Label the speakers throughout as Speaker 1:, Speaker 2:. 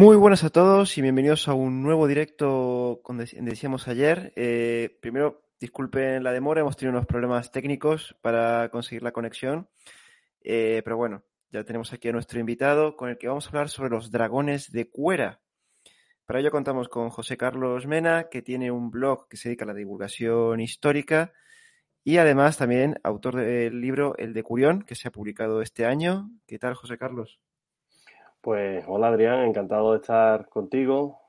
Speaker 1: Muy buenas a todos y bienvenidos a un nuevo directo, como decíamos ayer. Eh, primero, disculpen la demora, hemos tenido unos problemas técnicos para conseguir la conexión, eh, pero bueno, ya tenemos aquí a nuestro invitado con el que vamos a hablar sobre los dragones de cuera. Para ello contamos con José Carlos Mena, que tiene un blog que se dedica a la divulgación histórica y además también autor del libro El de Curión, que se ha publicado este año. ¿Qué tal, José Carlos?
Speaker 2: Pues hola Adrián, encantado de estar contigo,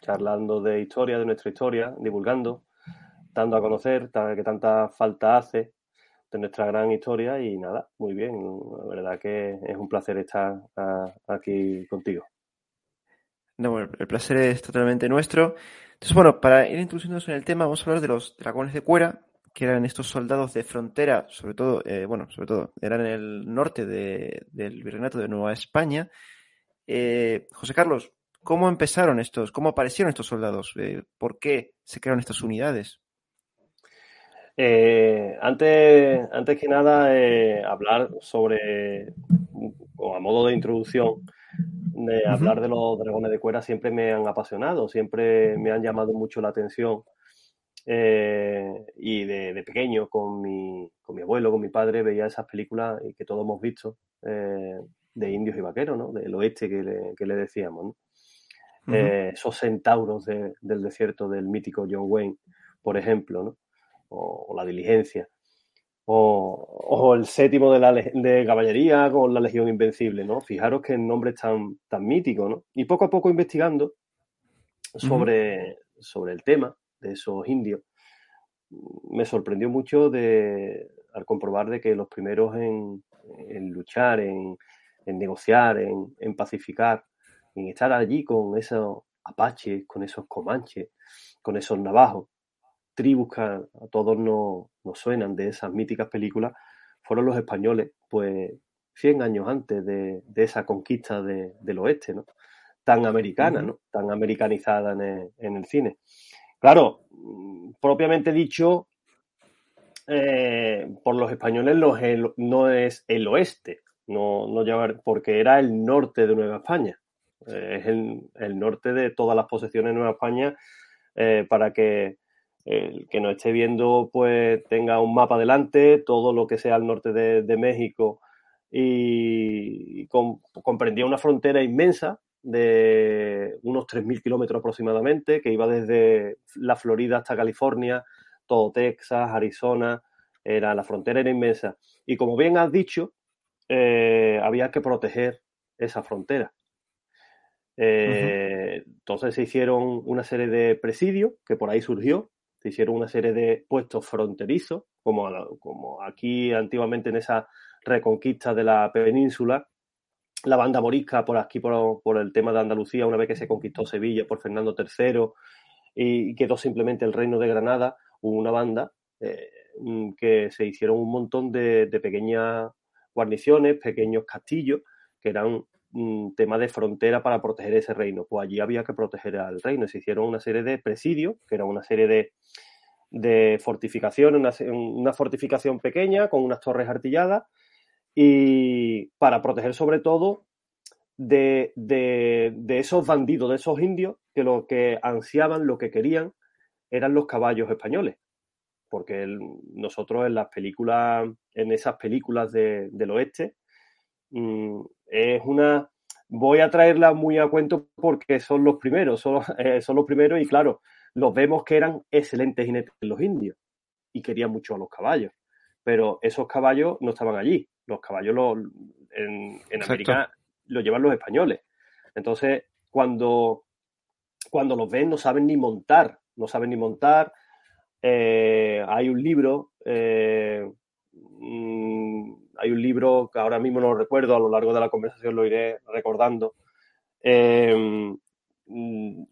Speaker 2: charlando de historia, de nuestra historia, divulgando, dando a conocer que tanta falta hace de nuestra gran historia y nada, muy bien, la verdad que es un placer estar aquí contigo.
Speaker 1: No, el placer es totalmente nuestro. Entonces, bueno, para ir introduciéndonos en el tema, vamos a hablar de los dragones de cuera, que eran estos soldados de frontera, sobre todo, eh, bueno, sobre todo, eran en el norte del Virreinato de Nueva España. Eh, José Carlos, ¿cómo empezaron estos, cómo aparecieron estos soldados? Eh, ¿Por qué se crearon estas unidades?
Speaker 2: antes, antes que nada, hablar sobre, o a modo de introducción, de hablar de los dragones de cuera siempre me han apasionado, siempre me han llamado mucho la atención eh, y de, pequeño, con mi, con mi, abuelo, con mi padre, veía esas películas que todos hemos visto eh, de indios y vaqueros, ¿no? Del oeste que le, que le decíamos, eh, esos centauros del desierto del mítico John Wayne, por ejemplo, ¿no? O, la diligencia. O, el séptimo de, la, de caballería con la Legión Invencible, ¿no? Fijaros que el nombre es tan, tan mítico, ¿no? Y poco a poco investigando sobre, sobre el tema, de esos indios, me sorprendió mucho de, al comprobar de que los primeros en, luchar, en, negociar, en, pacificar, en estar allí con esos apaches, con esos comanches, con esos navajos, tribus que a todos nos, suenan de esas míticas películas, fueron los españoles, pues 100 años antes de, esa conquista del oeste, ¿no? Tan americana, ¿no? Tan americanizada en el cine. Claro, mm, propiamente dicho, eh, por los españoles no es el oeste, no, no porque era el norte de Nueva España. Eh, es el, norte de todas las posesiones de Nueva España eh, para que el que nos esté viendo pues tenga un mapa delante, todo lo que sea al norte de, México y, comprendía una frontera inmensa de unos 3.000 kilómetros aproximadamente, que iba desde la Florida hasta California, todo Texas, Arizona, era, la frontera era inmensa. Y como bien has dicho, eh, había que proteger esa frontera. Eh, entonces se hicieron una serie de presidios, que por ahí surgió, se hicieron una serie de puestos fronterizos, como, como aquí antiguamente en esa reconquista de la península, la banda morisca por aquí, por, el tema de Andalucía, una vez que se conquistó Sevilla por Fernando III y quedó simplemente el reino de Granada, una banda eh, mm, que se hicieron un montón de, pequeñas guarniciones, pequeños castillos, que eran un mm, tema de frontera para proteger ese reino. Pues allí había que proteger al reino. Se hicieron una serie de presidios, que era una serie de, de fortificaciones, una, una fortificación pequeña con unas torres artilladas y para proteger sobre todo de, esos bandidos, de esos indios que lo que ansiaban, lo que querían eran los caballos españoles. Porque nosotros en las películas, en esas películas del oeste, mm, es una. Voy a traerla muy a cuento porque son los primeros, son, eh, son los primeros y claro, los vemos que eran excelentes jinetes los indios y querían mucho a los caballos. Pero esos caballos no estaban allí los caballos en, América los llevan los españoles. Entonces, cuando, cuando los ven, no saben ni montar, no saben ni montar. Eh, hay un libro, eh, mm, hay un libro que ahora mismo no recuerdo, a lo largo de la conversación lo iré recordando, eh, mm,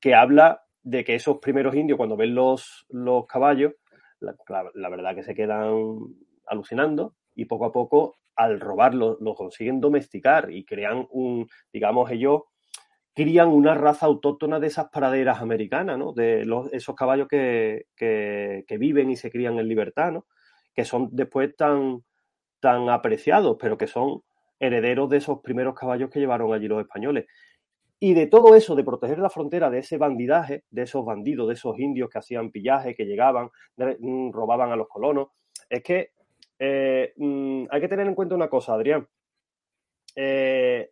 Speaker 2: que habla de que esos primeros indios, cuando ven los, los caballos, la verdad que se quedan alucinando y poco a poco al robarlo lo consiguen domesticar y crean un, digamos, ellos crían una raza autóctona de esas praderas americanas, ¿no? De esos caballos que, viven y se crían en libertad, ¿no? Que son después tan, tan apreciados, pero que son herederos de esos primeros caballos que llevaron allí los españoles. Y de todo eso, de proteger la frontera de ese bandidaje, de esos bandidos, de esos indios que hacían pillaje, que llegaban, mm, robaban a los colonos, es que eh, mm, hay que tener en cuenta una cosa, Adrián. Eh,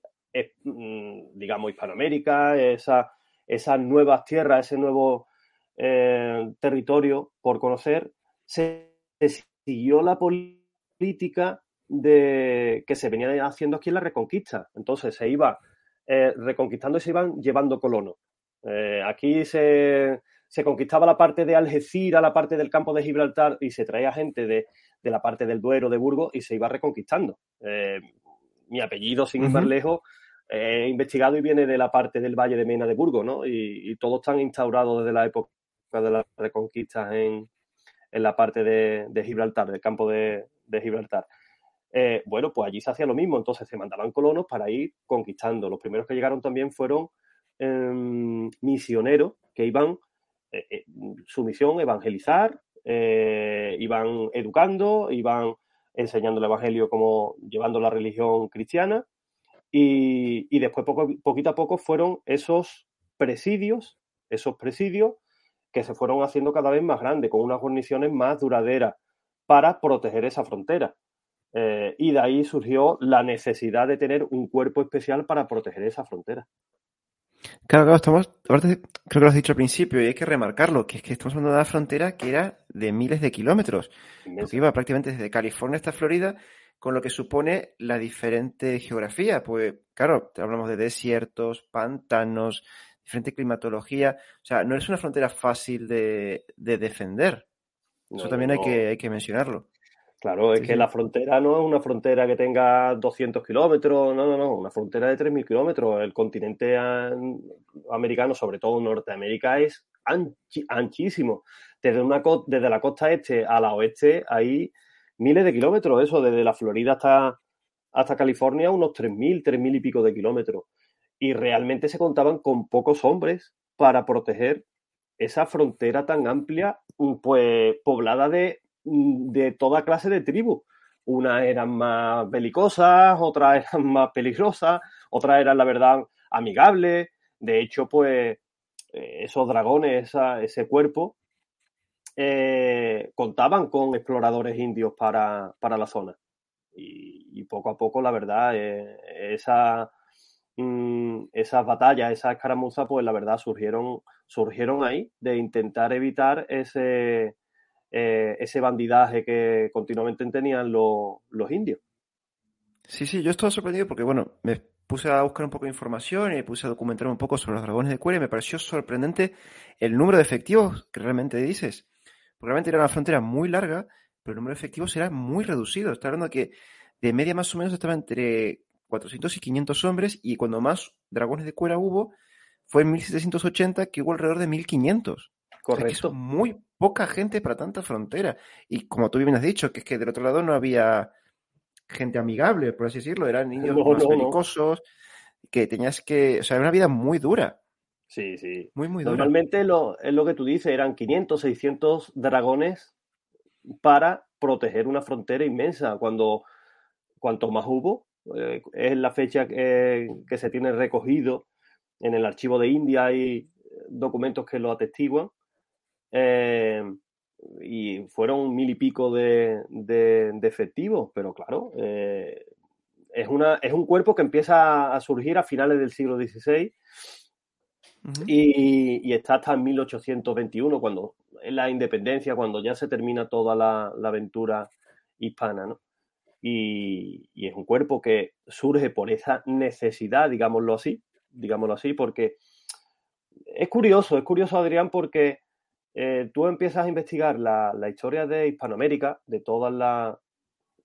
Speaker 2: mm, digamos, Hispanoamérica, esa, esas nuevas tierras, ese nuevo eh, territorio por conocer, se, siguió la política de que se venía haciendo aquí en la Reconquista. Entonces se iba eh, reconquistando y se iban llevando colonos. Eh, aquí se, conquistaba la parte de Algeciras, la parte del campo de Gibraltar y se traía gente de, la parte del Duero, de Burgos y se iba reconquistando. Eh, mi apellido, sin ir más lejos, he investigado y viene de la parte del Valle de Mena de Burgos, ¿no? Y, todos están instaurados desde la época de las reconquistas en, la parte de, Gibraltar, del campo de Gibraltar. Eh, bueno, pues allí se hacía lo mismo, entonces se mandaban colonos para ir conquistando. Los primeros que llegaron también fueron em, misioneros que iban, eh, eh, su misión, evangelizar, iban educando, iban enseñando el evangelio como llevando la religión cristiana y, después poco, poquito a poco fueron esos presidios, esos presidios que se fueron haciendo cada vez más grandes, con unas guarniciones más duraderas para proteger esa frontera. Eh, y de ahí surgió la necesidad de tener un cuerpo especial para proteger esa frontera.
Speaker 1: Claro, claro, estamos, creo que lo has dicho al principio y hay que remarcarlo, que es que estamos hablando de una frontera que era de miles de kilómetros, que iba prácticamente desde California hasta Florida, con lo que supone la diferente geografía. Pues claro, hablamos de desiertos, pantanos, diferente climatología, o sea, no es una frontera fácil de, defender. Eso también hay, que, hay que mencionarlo.
Speaker 2: Claro, es que la frontera no es una frontera que tenga 200 kilómetros, no, no, no, una frontera de 3.000 kilómetros. El continente americano, sobre todo Norteamérica, es anchísimo. Desde, una desde la costa este a la oeste hay miles de kilómetros, eso, desde la Florida hasta, hasta California, unos 3.000, 3.000 y pico de kilómetros. Y realmente se contaban con pocos hombres para proteger esa frontera tan amplia, pues poblada de de toda clase de tribus. Unas eran más belicosas, otras eran más peligrosas, otras eran, la verdad, amigables. De hecho, pues eh, esos dragones, ese cuerpo, eh, contaban con exploradores indios para, la zona. Y, poco a poco, la verdad, eh, esa, mm, esas batallas, esas escaramuzas, pues la verdad surgieron, surgieron ahí de intentar evitar ese, eh, ese bandidaje que continuamente tenían los, indios.
Speaker 1: Sí, sí, yo estaba sorprendido porque, bueno, me puse a buscar un poco de información y me puse a documentar un poco sobre los dragones de cuero y me pareció sorprendente el número de efectivos que realmente dices. Porque realmente era una frontera muy larga, pero el número de efectivos era muy reducido. Está hablando de que de media más o menos estaba entre 400 y 500 hombres y cuando más dragones de cuera hubo fue en 1780 que hubo alrededor de 1500. Correcto. muy poca gente para tanta frontera. Y como tú bien has dicho, que es que del otro lado no había gente amigable, por así decirlo, eran niños más que tenías que, o sea, era una vida muy dura.
Speaker 2: Sí, sí. Muy, muy dura. Normalmente lo, es lo que tú dices, eran 500, 600 dragones para proteger una frontera inmensa. Cuando cuanto más hubo, eh, es la fecha que, que se tiene recogido en el archivo de India, hay documentos que lo atestiguan, eh, y fueron mil y pico de, efectivos, pero claro, eh, es, una, es un cuerpo que empieza a surgir a finales del siglo XVI y, está hasta 1821, cuando es la independencia, cuando ya se termina toda la, aventura hispana, ¿no? Y, y, es un cuerpo que surge por esa necesidad, digámoslo así, digámoslo así, porque es curioso, es curioso, Adrián, porque eh, tú empiezas a investigar la, historia de Hispanoamérica, de toda la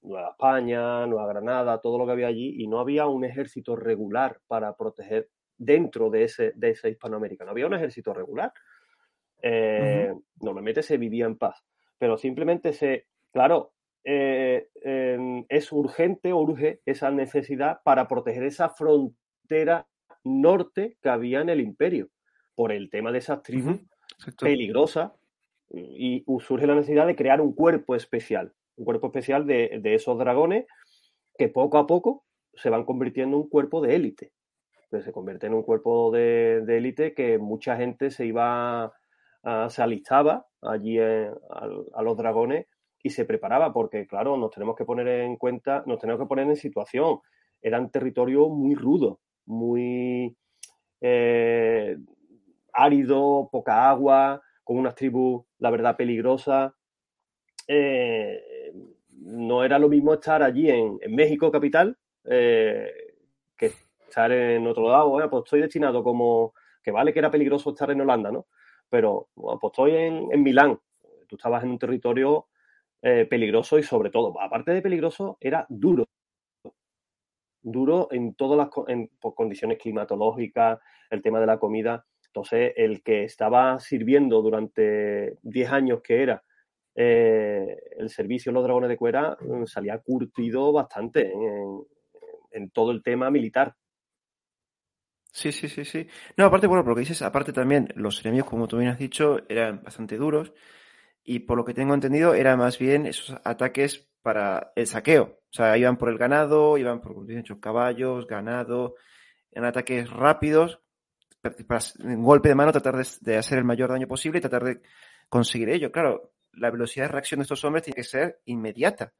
Speaker 2: Nueva España, Nueva Granada, todo lo que había allí, y no había un ejército regular para proteger dentro de ese, de esa Hispanoamérica. No había un ejército regular. Eh, normalmente se vivía en paz, pero simplemente se, claro, eh, es urgente, urge esa necesidad para proteger esa frontera norte que había en el imperio, por el tema de esas tribus peligrosa y surge la necesidad de crear un cuerpo especial, un cuerpo especial de, esos dragones que poco a poco se van convirtiendo en un cuerpo de élite. se convierte en un cuerpo de, élite que mucha gente se iba, se alistaba allí a, los dragones y se preparaba, porque claro, nos tenemos que poner en cuenta, nos tenemos que poner en situación. Eran territorio muy rudo, muy eh, árido, poca agua, con unas tribus, la verdad, peligrosas. Eh, no era lo mismo estar allí en, México capital eh, que estar en otro lado. Bueno, pues estoy destinado como que vale que era peligroso estar en Holanda, ¿no? Pero pues estoy en, Milán. Tú estabas en un territorio eh, peligroso y sobre todo, aparte de peligroso, era duro. Duro en todas las condiciones climatológicas, el tema de la comida. Entonces, el que estaba sirviendo durante 10 años que era eh, el servicio de los dragones de cuera mm, salía curtido bastante en, todo el tema militar.
Speaker 1: Sí, sí, sí, sí. No, aparte, bueno, por lo que dices, aparte también, los enemigos, como tú bien has dicho, eran bastante duros y por lo que tengo entendido, eran más bien esos ataques para el saqueo. O sea, iban por el ganado, iban por, dicho, caballos, ganado, eran ataques rápidos, para, en golpe de mano tratar de, de, hacer el mayor daño posible y tratar de conseguir ello. Claro, la velocidad de reacción de estos hombres tiene que ser inmediata.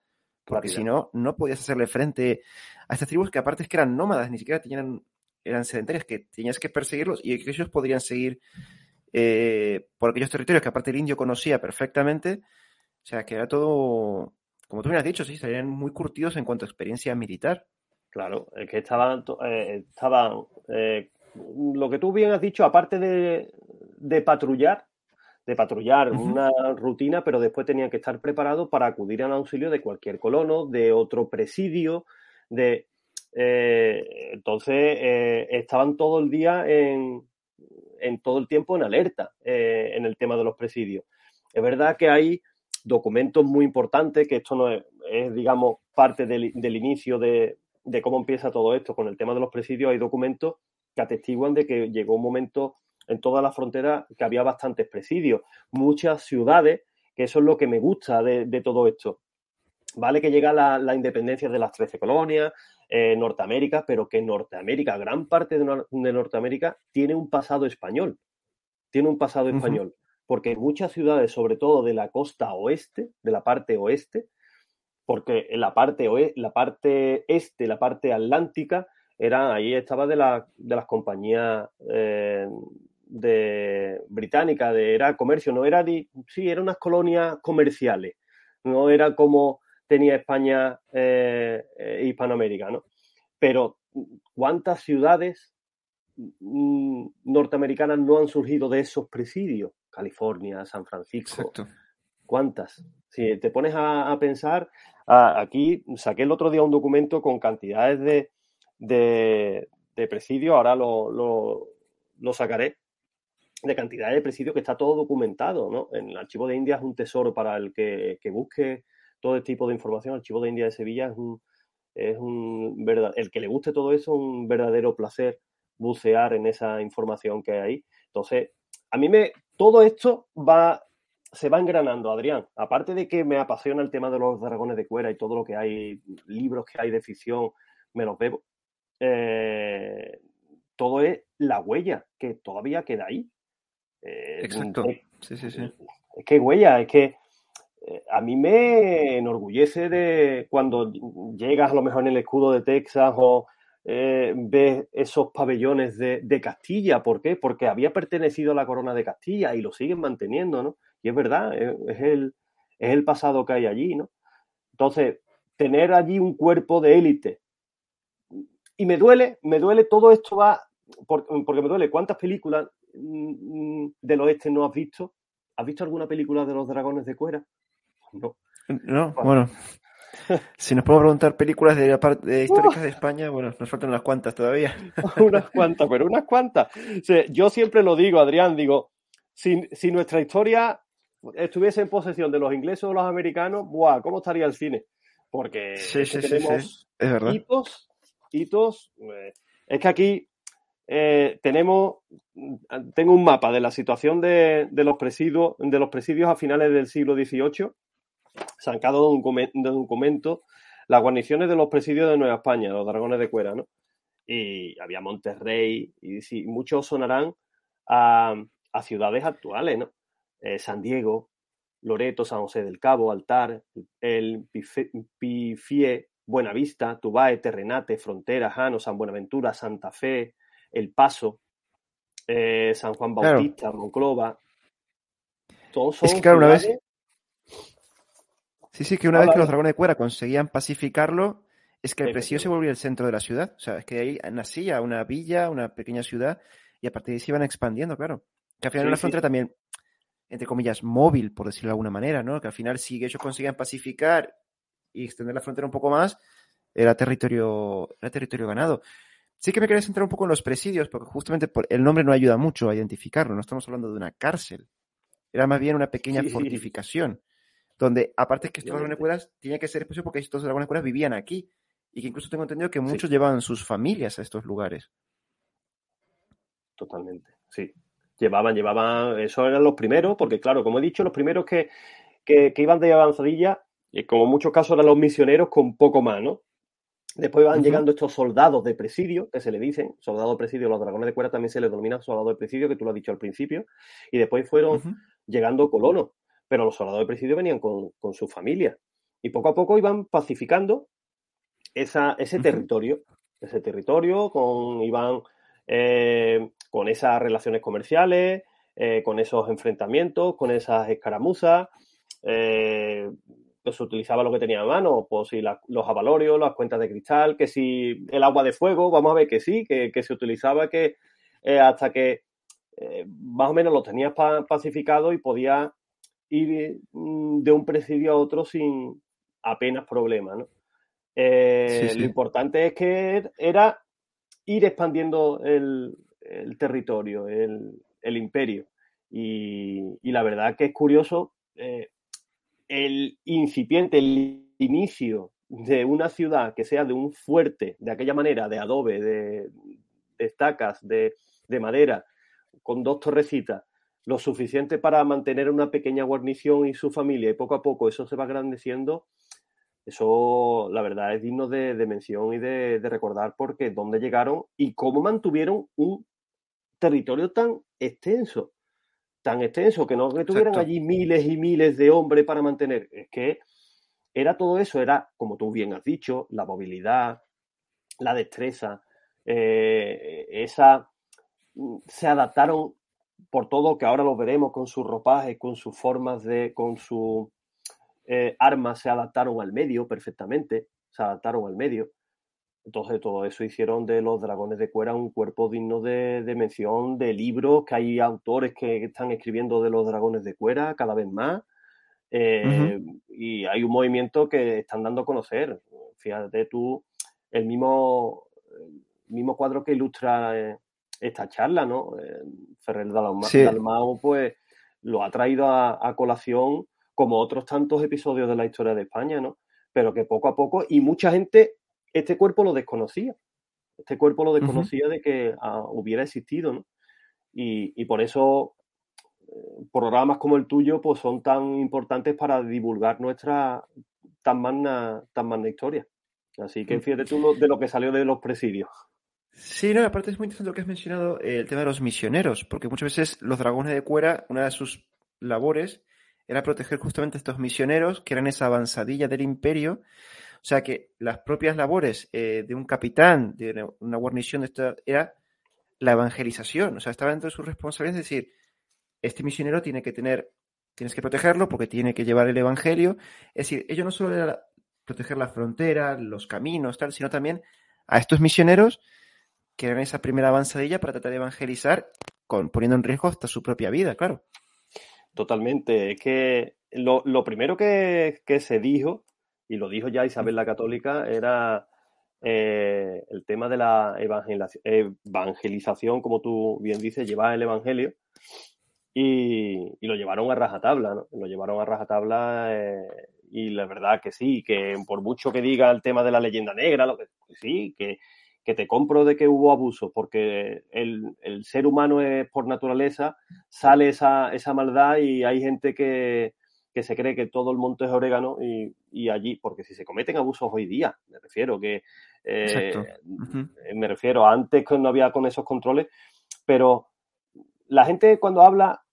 Speaker 1: Porque si no, no podías hacerle frente a estas tribus que aparte es que eran nómadas, ni siquiera tenían, eran sedentarias, que tenías que perseguirlos y que ellos podrían seguir eh, por aquellos territorios que aparte el indio conocía perfectamente. O sea, que era todo, como tú me has dicho, sí, estarían muy curtidos en cuanto a experiencia militar.
Speaker 2: Claro, es que estaban, eh, estaban eh, lo que tú bien has dicho, aparte de, de patrullar, de patrullar una rutina, pero después tenían que estar preparados para acudir al auxilio de cualquier colono, de otro presidio, de... Eh, entonces, eh, estaban todo el día en, en, todo el tiempo en alerta eh, en el tema de los presidios. Es verdad que hay documentos muy importantes, que esto no es, digamos, parte del, del inicio de, de, cómo empieza todo esto. Con el tema de los presidios hay documentos que atestiguan de que llegó un momento en toda la frontera que había bastantes presidios, muchas ciudades, que eso es lo que me gusta de, todo esto. Vale que llega la, independencia de las 13 colonias, eh, Norteamérica, pero que Norteamérica, gran parte de, Norteamérica, tiene un pasado español. Tiene un pasado español. Porque muchas ciudades, sobre todo de la costa oeste, de la parte oeste, porque en la parte, la parte este, la parte atlántica, era, ahí estaba de, de las compañías eh, de británica, de era comercio, no era sí, eran unas colonias comerciales, no era como tenía España eh, eh, Hispanoamérica, ¿no? Pero ¿cuántas ciudades mm, norteamericanas no han surgido de esos presidios? California, San Francisco. ¿Cuántas? Si te pones a, pensar, aquí saqué el otro día un documento con cantidades de, de, presidios, ahora lo, lo sacaré, de cantidad de presidios que está todo documentado, ¿no? En el archivo de India es un tesoro para el que, busque todo este tipo de información. El archivo de India de Sevilla es un, es un verdad, el que le guste todo eso, un verdadero placer bucear en esa información que hay ahí. Entonces, a mí me, todo esto va, se va engranando, Adrián. Aparte de que me apasiona el tema de los dragones de cuera y todo lo que hay, libros que hay de ficción, me los bebo. Eh, todo es la huella que todavía queda ahí.
Speaker 1: Eh, Exacto. sí, sí, sí.
Speaker 2: Es que huella, es que eh, a mí me enorgullece de cuando llegas a lo mejor en el escudo de Texas o ves esos pabellones de, Castilla. ¿Por qué? Porque había pertenecido a la corona de Castilla y lo siguen manteniendo, ¿no? Y es verdad, es, el, es el pasado que hay allí, ¿no? Entonces, tener allí un cuerpo de élite. Y me duele, me duele, todo esto va, porque me duele, ¿cuántas películas Mm, del oeste no has visto? ¿Has visto alguna película de los dragones de cuera?
Speaker 1: No. No, bueno. Si nos podemos preguntar películas de, de históricas de España, bueno, nos faltan unas cuantas todavía.
Speaker 2: unas cuantas, pero unas cuantas. yo siempre lo digo, Adrián, digo, si, si, nuestra historia estuviese en posesión de los ingleses o los americanos, ¡buah! ¿Cómo estaría el cine? Porque tenemos hitos, Eh, es que aquí eh, tenemos, tengo un mapa de la situación de, los presidios, de los presidios a finales del siglo XVIII, sacado de un documento las guarniciones de los presidios de Nueva España, los dragones de cuera, ¿no? Y había Monterrey, y muchos sonarán a, ciudades actuales, ¿no? Eh, San Diego, Loreto, San José del Cabo, Altar, el Pifie, Buenavista, Tubae, Terrenate, Frontera, Jano, San Buenaventura, Santa Fe, El Paso, eh, San Juan Bautista, Monclova.
Speaker 1: Todos son es que, claro, una vez... Sí, sí, que una vez que los dragones de cuera conseguían pacificarlo, es que el presidio se volvía el centro de la ciudad. O sea, es que ahí nacía una villa, una pequeña ciudad, y a partir de ahí se iban expandiendo, claro. Que al final una frontera también, entre comillas, móvil, por decirlo de alguna manera, ¿no? Que al final, si ellos conseguían pacificar y extender la frontera un poco más, era territorio, era territorio ganado. Sí que me quería centrar un poco en los presidios, porque justamente el nombre no ayuda mucho a identificarlo. No estamos hablando de una cárcel. Era más bien una pequeña fortificación. Donde, aparte que estos dragones cueras tenía que ser especial porque estos dragones cueras vivían aquí. Y que incluso tengo entendido que muchos llevaban sus familias a estos lugares.
Speaker 2: Totalmente, sí. Llevaban, llevaban, eso eran los primeros, porque claro, como he dicho, los primeros que, que, iban de avanzadilla, y como en muchos casos eran los misioneros con poco más, ¿no? Después van llegando estos soldados de presidio, que se le dicen, soldados de presidio, los dragones de cuerda también se les denomina soldados de presidio, que tú lo has dicho al principio, y después fueron llegando colonos, pero los soldados de presidio venían con, su familia, y poco a poco iban pacificando esa, ese territorio, ese territorio, con, iban eh, con esas relaciones comerciales, eh, con esos enfrentamientos, con esas escaramuzas, eh, pues se utilizaba lo que tenía a mano, pues si los avalorios, las cuentas de cristal, que si el agua de fuego, vamos a ver que sí, que, se utilizaba que eh, hasta que eh, más o menos lo tenías pacificado y podías ir mm, de un presidio a otro sin apenas problema, ¿no? Eh, lo importante es que era ir expandiendo el, territorio, el, imperio. Y, y, la verdad que es curioso el incipiente, el inicio de una ciudad que sea de un fuerte, de aquella manera, de adobe, de, estacas, de, madera, con dos torrecitas, lo suficiente para mantener una pequeña guarnición y su familia, y poco a poco eso se va agrandeciendo, eso la verdad es digno de, mención y de, de, recordar porque dónde llegaron y cómo mantuvieron un territorio tan extenso tan extenso, que no que tuvieran allí miles y miles de hombres para mantener. Es que era todo eso, era, como tú bien has dicho, la movilidad, la destreza, eh, esa mm, se adaptaron por todo que ahora lo veremos con sus ropajes, con sus formas de, con sus eh, armas, se adaptaron al medio perfectamente, se adaptaron al medio. Entonces, todo eso hicieron de los dragones de cuera un cuerpo digno de, mención, de libros, que hay autores que están escribiendo de los dragones de cuera cada vez más. Eh, y hay un movimiento que están dando a conocer. Fíjate tú, el mismo, mismo cuadro que ilustra eh, esta charla, ¿no? Eh, Ferrer Dalmau, pues lo ha traído a, a, colación como otros tantos episodios de la historia de España, ¿no? Pero que poco a poco, y mucha gente este cuerpo lo desconocía. Este cuerpo lo desconocía de que ah, hubiera existido, ¿no? Y, por eso eh, programas como el tuyo pues son tan importantes para divulgar nuestra tan magna, tan magna historia. Así que fíjate tú de lo que salió de los presidios.
Speaker 1: Sí, no, aparte es muy interesante lo que has mencionado, eh, el tema de los misioneros, porque muchas veces los dragones de cuera, una de sus labores era proteger justamente a estos misioneros, que eran esa avanzadilla del imperio, o sea que las propias labores eh, de un capitán, de una guarnición, de esta, era la evangelización. O sea, estaba dentro de sus responsabilidades, es decir, este misionero tiene que tener, tienes que protegerlo porque tiene que llevar el evangelio. Es decir, ello no solo era proteger la frontera, los caminos, tal, sino también a estos misioneros que eran esa primera avanzadilla para tratar de evangelizar, con, poniendo en riesgo hasta su propia vida, claro.
Speaker 2: Totalmente. Es que lo, primero que, que, se dijo y lo dijo ya Isabel la Católica, era eh, el tema de la evangelización, como tú bien dices, llevar el Evangelio. Y, lo llevaron a rajatabla, ¿no? Lo llevaron a rajatabla eh, y la verdad que sí, que por mucho que diga el tema de la leyenda negra, lo que, sí, que, te compro de que hubo abuso, porque el, ser humano es por naturaleza, sale esa, esa maldad y hay gente que, que se cree que todo el monte es orégano y, allí, porque si se cometen abusos hoy día, me refiero que, eh, me refiero antes que no había con esos controles, pero la gente cuando habla,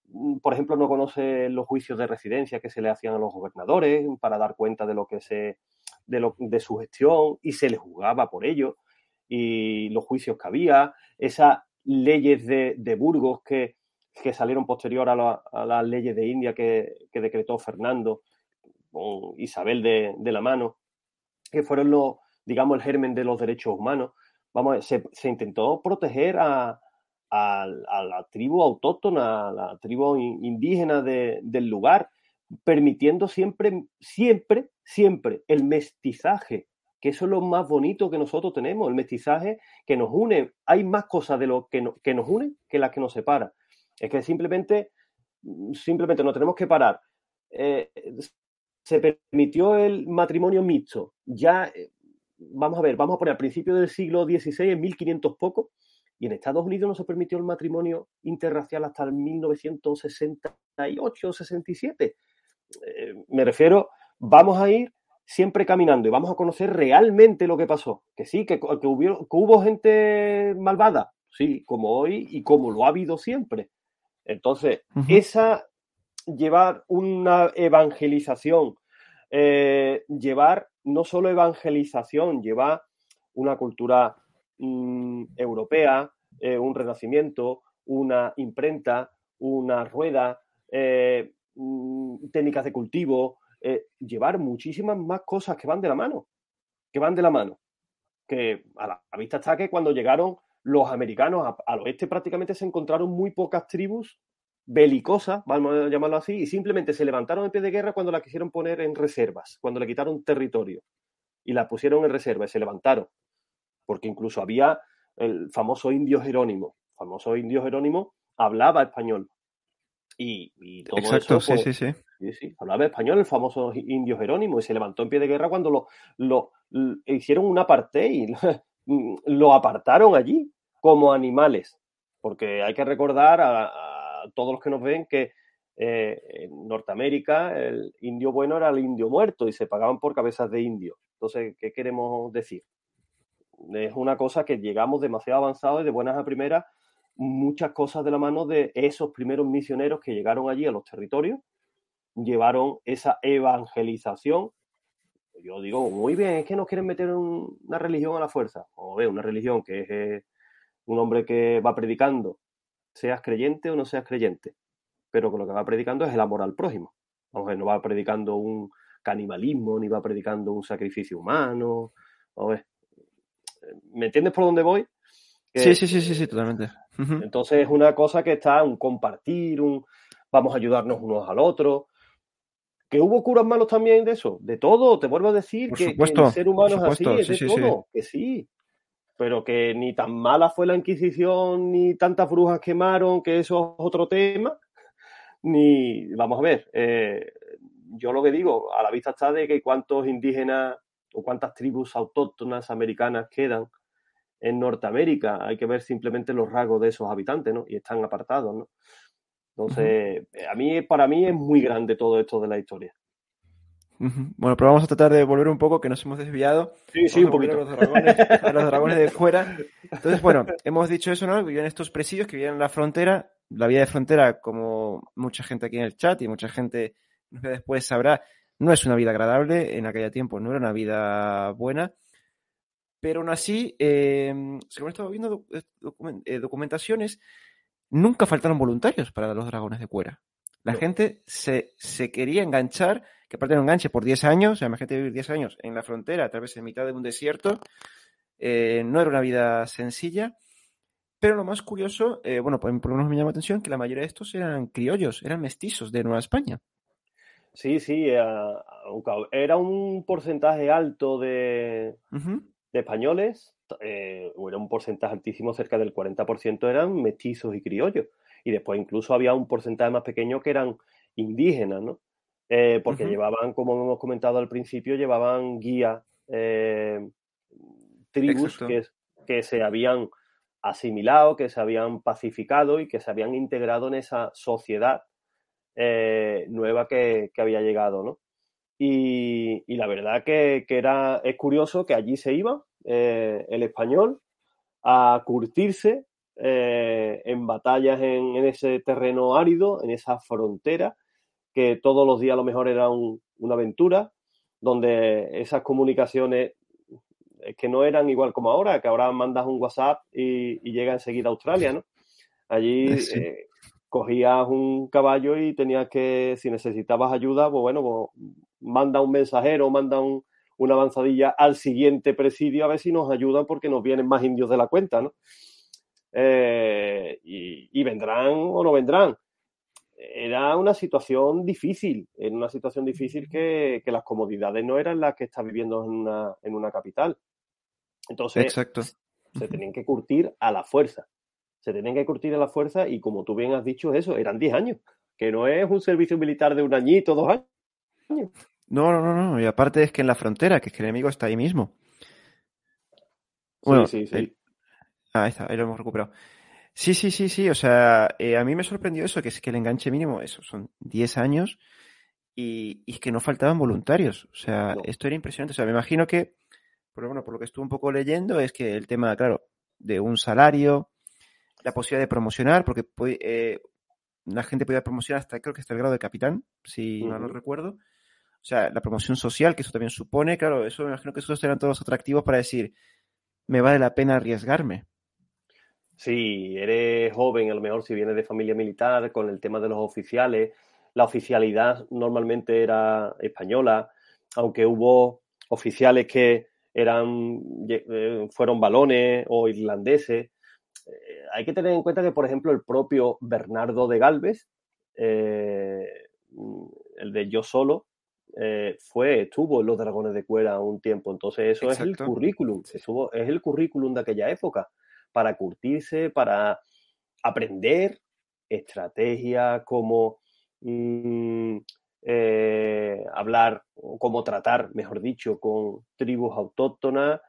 Speaker 2: por ejemplo, no conoce los juicios de residencia que se le hacían a los gobernadores para dar cuenta de lo que se, de, lo, de su gestión y se les juzgaba por ello y los juicios que había, esas leyes de, de Burgos que, que salieron posterior a, las leyes de India que, decretó Fernando Isabel de, la mano, que fueron los, digamos, el germen de los derechos humanos. Vamos, se, intentó proteger a, la tribu autóctona, a la tribu indígena del lugar, permitiendo siempre, siempre, siempre el mestizaje, que eso es lo más bonito que nosotros tenemos, el mestizaje que nos une. Hay más cosas de lo que, que nos une que las que nos separan. Es que simplemente, simplemente nos tenemos que parar. Eh, se permitió el matrimonio mixto. Ya, eh, vamos a ver, vamos a poner al principio del siglo XVI, en 1500 poco, y en Estados Unidos no se permitió el matrimonio interracial hasta el 1968 o 67. Eh, me refiero, vamos a ir siempre caminando y vamos a conocer realmente lo que pasó. Que sí, que, que hubo gente malvada, sí, como hoy y como lo ha habido siempre. Entonces, esa llevar una evangelización, eh, llevar no solo evangelización, llevar una cultura mm, europea, eh, un renacimiento, una imprenta, una rueda, eh, mm, técnicas de cultivo, llevar muchísimas más cosas que van de la mano, que van de la mano. Que a la, vista está que cuando llegaron los americanos al oeste prácticamente se encontraron muy pocas tribus belicosas, vamos a llamarlo así, y simplemente se levantaron en pie de guerra cuando la quisieron poner en reservas, cuando le quitaron territorio y la pusieron en reserva y se levantaron. Porque incluso había el famoso indio Jerónimo. El famoso indio Jerónimo hablaba español. Y, todo
Speaker 1: Exacto, sí, sí, sí.
Speaker 2: Sí, sí, hablaba español el famoso indio Jerónimo y se levantó en pie de guerra cuando lo, lo, hicieron un apartheid, lo apartaron allí como animales, porque hay que recordar a, todos los que nos ven que eh, en Norteamérica el indio bueno era el indio muerto y se pagaban por cabezas de indio. Entonces, ¿qué queremos decir? Es una cosa que llegamos demasiado avanzados y de buenas a primeras muchas cosas de la mano de esos primeros misioneros que llegaron allí a los territorios, llevaron esa evangelización. Yo digo, muy bien, es que nos quieren meter una religión a la fuerza. O ve, una religión que es eh, un hombre que va predicando, seas creyente o no seas creyente, pero que lo que va predicando es el amor al prójimo. Vamos a ver, no va predicando un canibalismo, ni va predicando un sacrificio humano. ¿Me entiendes por dónde voy?
Speaker 1: sí, sí, sí, sí, sí, totalmente.
Speaker 2: Entonces es una cosa que está un compartir, un vamos a ayudarnos unos al otro. Que hubo curas malos también de eso, de todo, te vuelvo a decir que, el ser humano es así, es de todo, que sí, pero que ni tan mala fue la Inquisición, ni tantas brujas quemaron, que eso es otro tema, ni, vamos a ver, eh, yo lo que digo, a la vista está de que cuántos indígenas o cuántas tribus autóctonas americanas quedan en Norteamérica, hay que ver simplemente los rasgos de esos habitantes, ¿no? Y están apartados, ¿no? Entonces, a mí, para mí es muy grande todo esto de la historia.
Speaker 1: Bueno, pero vamos a tratar de volver un poco, que nos hemos desviado.
Speaker 2: Sí, sí, un poquito.
Speaker 1: A los, dragones, los dragones de fuera. Entonces, bueno, hemos dicho eso, ¿no? Vivían estos presidios que vivían en la frontera. La vida de frontera, como mucha gente aquí en el chat y mucha gente después sabrá, no es una vida agradable. En aquel tiempo no era una vida buena. Pero aún así, eh, según he estado viendo eh, documentaciones, nunca faltaron voluntarios para los dragones de fuera. La gente se, se quería enganchar que aparte de un enganche por 10 años, o sea, imagínate vivir 10 años en la frontera, a través de mitad de un desierto, eh, no era una vida sencilla. Pero lo más curioso, eh, bueno, por, lo menos me llama la atención que la mayoría de estos eran criollos, eran mestizos de Nueva España.
Speaker 2: Sí, sí, eh, era un porcentaje alto de, de españoles, era un porcentaje altísimo, cerca del 40% eran mestizos y criollos. Y después incluso había un porcentaje más pequeño que eran indígenas, ¿no? Eh, porque llevaban, como hemos comentado al principio, llevaban guía eh, tribus que, que, se habían asimilado, que se habían pacificado y que se habían integrado en esa sociedad eh, nueva que, había llegado, ¿no? Y, la verdad que, era, es curioso que allí se iba el español a curtirse en batallas en, ese terreno árido, en esa frontera, que todos los días a lo mejor era una aventura, donde esas comunicaciones que no eran igual como ahora, que ahora mandas un WhatsApp y, llega enseguida a Australia, ¿no? Allí eh, cogías un caballo y tenías que, si necesitabas ayuda, pues bueno, pues manda un mensajero, manda una avanzadilla al siguiente presidio a ver si nos ayudan porque nos vienen más indios de la cuenta, ¿no? Eh, y, vendrán o no vendrán. Era una situación difícil, era una situación difícil que, las comodidades no eran las que estás viviendo en una, en una capital. Entonces,
Speaker 1: Exacto.
Speaker 2: se tenían que curtir a la fuerza. Se tenían que curtir a la fuerza y como tú bien has dicho, eso, eran 10 años, que no es un servicio militar de un añito, dos años.
Speaker 1: No, no, no, no. Y aparte es que en la frontera, que es que el enemigo está ahí mismo.
Speaker 2: Bueno, sí, sí, sí.
Speaker 1: Ah, ahí está, ahí lo hemos recuperado. Sí, sí, sí, sí. O sea, eh, a mí me sorprendió eso, que es que el enganche mínimo, eso, son 10 años y, y que no faltaban voluntarios. O sea, esto era impresionante. O sea, me imagino que, por, bueno, por lo que estuve un poco leyendo, es que el tema, claro, de un salario, la posibilidad de promocionar, porque eh, la gente podía promocionar hasta, creo que hasta el grado de capitán, si no lo recuerdo. O sea, la promoción social, que eso también supone, claro, eso me imagino que esos eran todos atractivos para decir, me vale la pena arriesgarme.
Speaker 2: Sí, eres joven, a lo mejor si vienes de familia militar, con el tema de los oficiales, la oficialidad normalmente era española, aunque hubo oficiales que eran eh, fueron balones o irlandeses. Eh, hay que tener en cuenta que, por ejemplo, el propio Bernardo de Galvez, eh, el de Yo Solo, fue, estuvo en los Dragones de Cuera un tiempo. Entonces, eso es el currículum, es el currículum de aquella época para curtirse, para aprender estrategias, como mm, eh, hablar, cómo tratar, mejor dicho, con tribus autóctonas.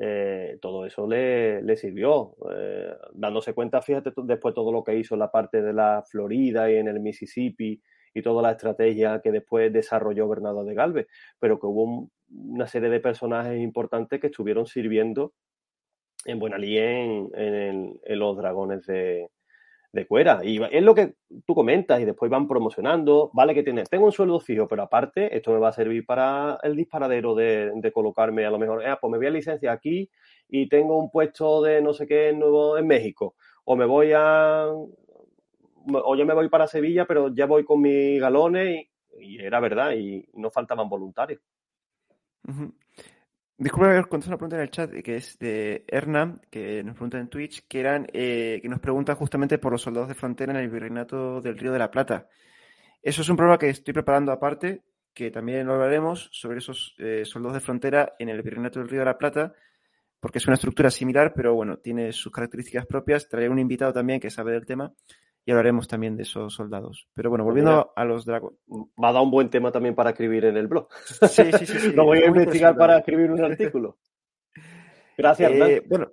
Speaker 2: Eh, todo eso le, sirvió. Eh, dándose cuenta, fíjate, después todo lo que hizo en la parte de la Florida y en el Mississippi y toda la estrategia que después desarrolló Bernardo de Galvez, pero que hubo una serie de personajes importantes que estuvieron sirviendo en Buenalí en, los dragones de, de cuera. Y es lo que tú comentas y después van promocionando. Vale que tienes, tengo un sueldo fijo, pero aparte esto me va a servir para el disparadero de, colocarme a lo mejor, eh, pues me voy a licencia aquí y tengo un puesto de no sé qué nuevo en México. O me voy a... O yo me voy para Sevilla, pero ya voy con mis galones y, era verdad, y no faltaban voluntarios.
Speaker 1: Disculpe haber contestado una pregunta en el chat que es de Erna, que nos pregunta en Twitch, que eran, eh, que nos pregunta justamente por los soldados de frontera en el virreinato del Río de la Plata. Eso es un programa que estoy preparando aparte, que también lo hablaremos sobre esos eh, soldados de frontera en el virreinato del Río de la Plata, porque es una estructura similar, pero bueno, tiene sus características propias. Traeré un invitado también que sabe del tema y hablaremos también de esos soldados. Pero bueno, volviendo a los dragones.
Speaker 2: Me ha dado un buen tema también para escribir en el blog.
Speaker 1: Sí, sí, sí.
Speaker 2: Lo voy a investigar para escribir un artículo. Gracias,
Speaker 1: eh, Bueno,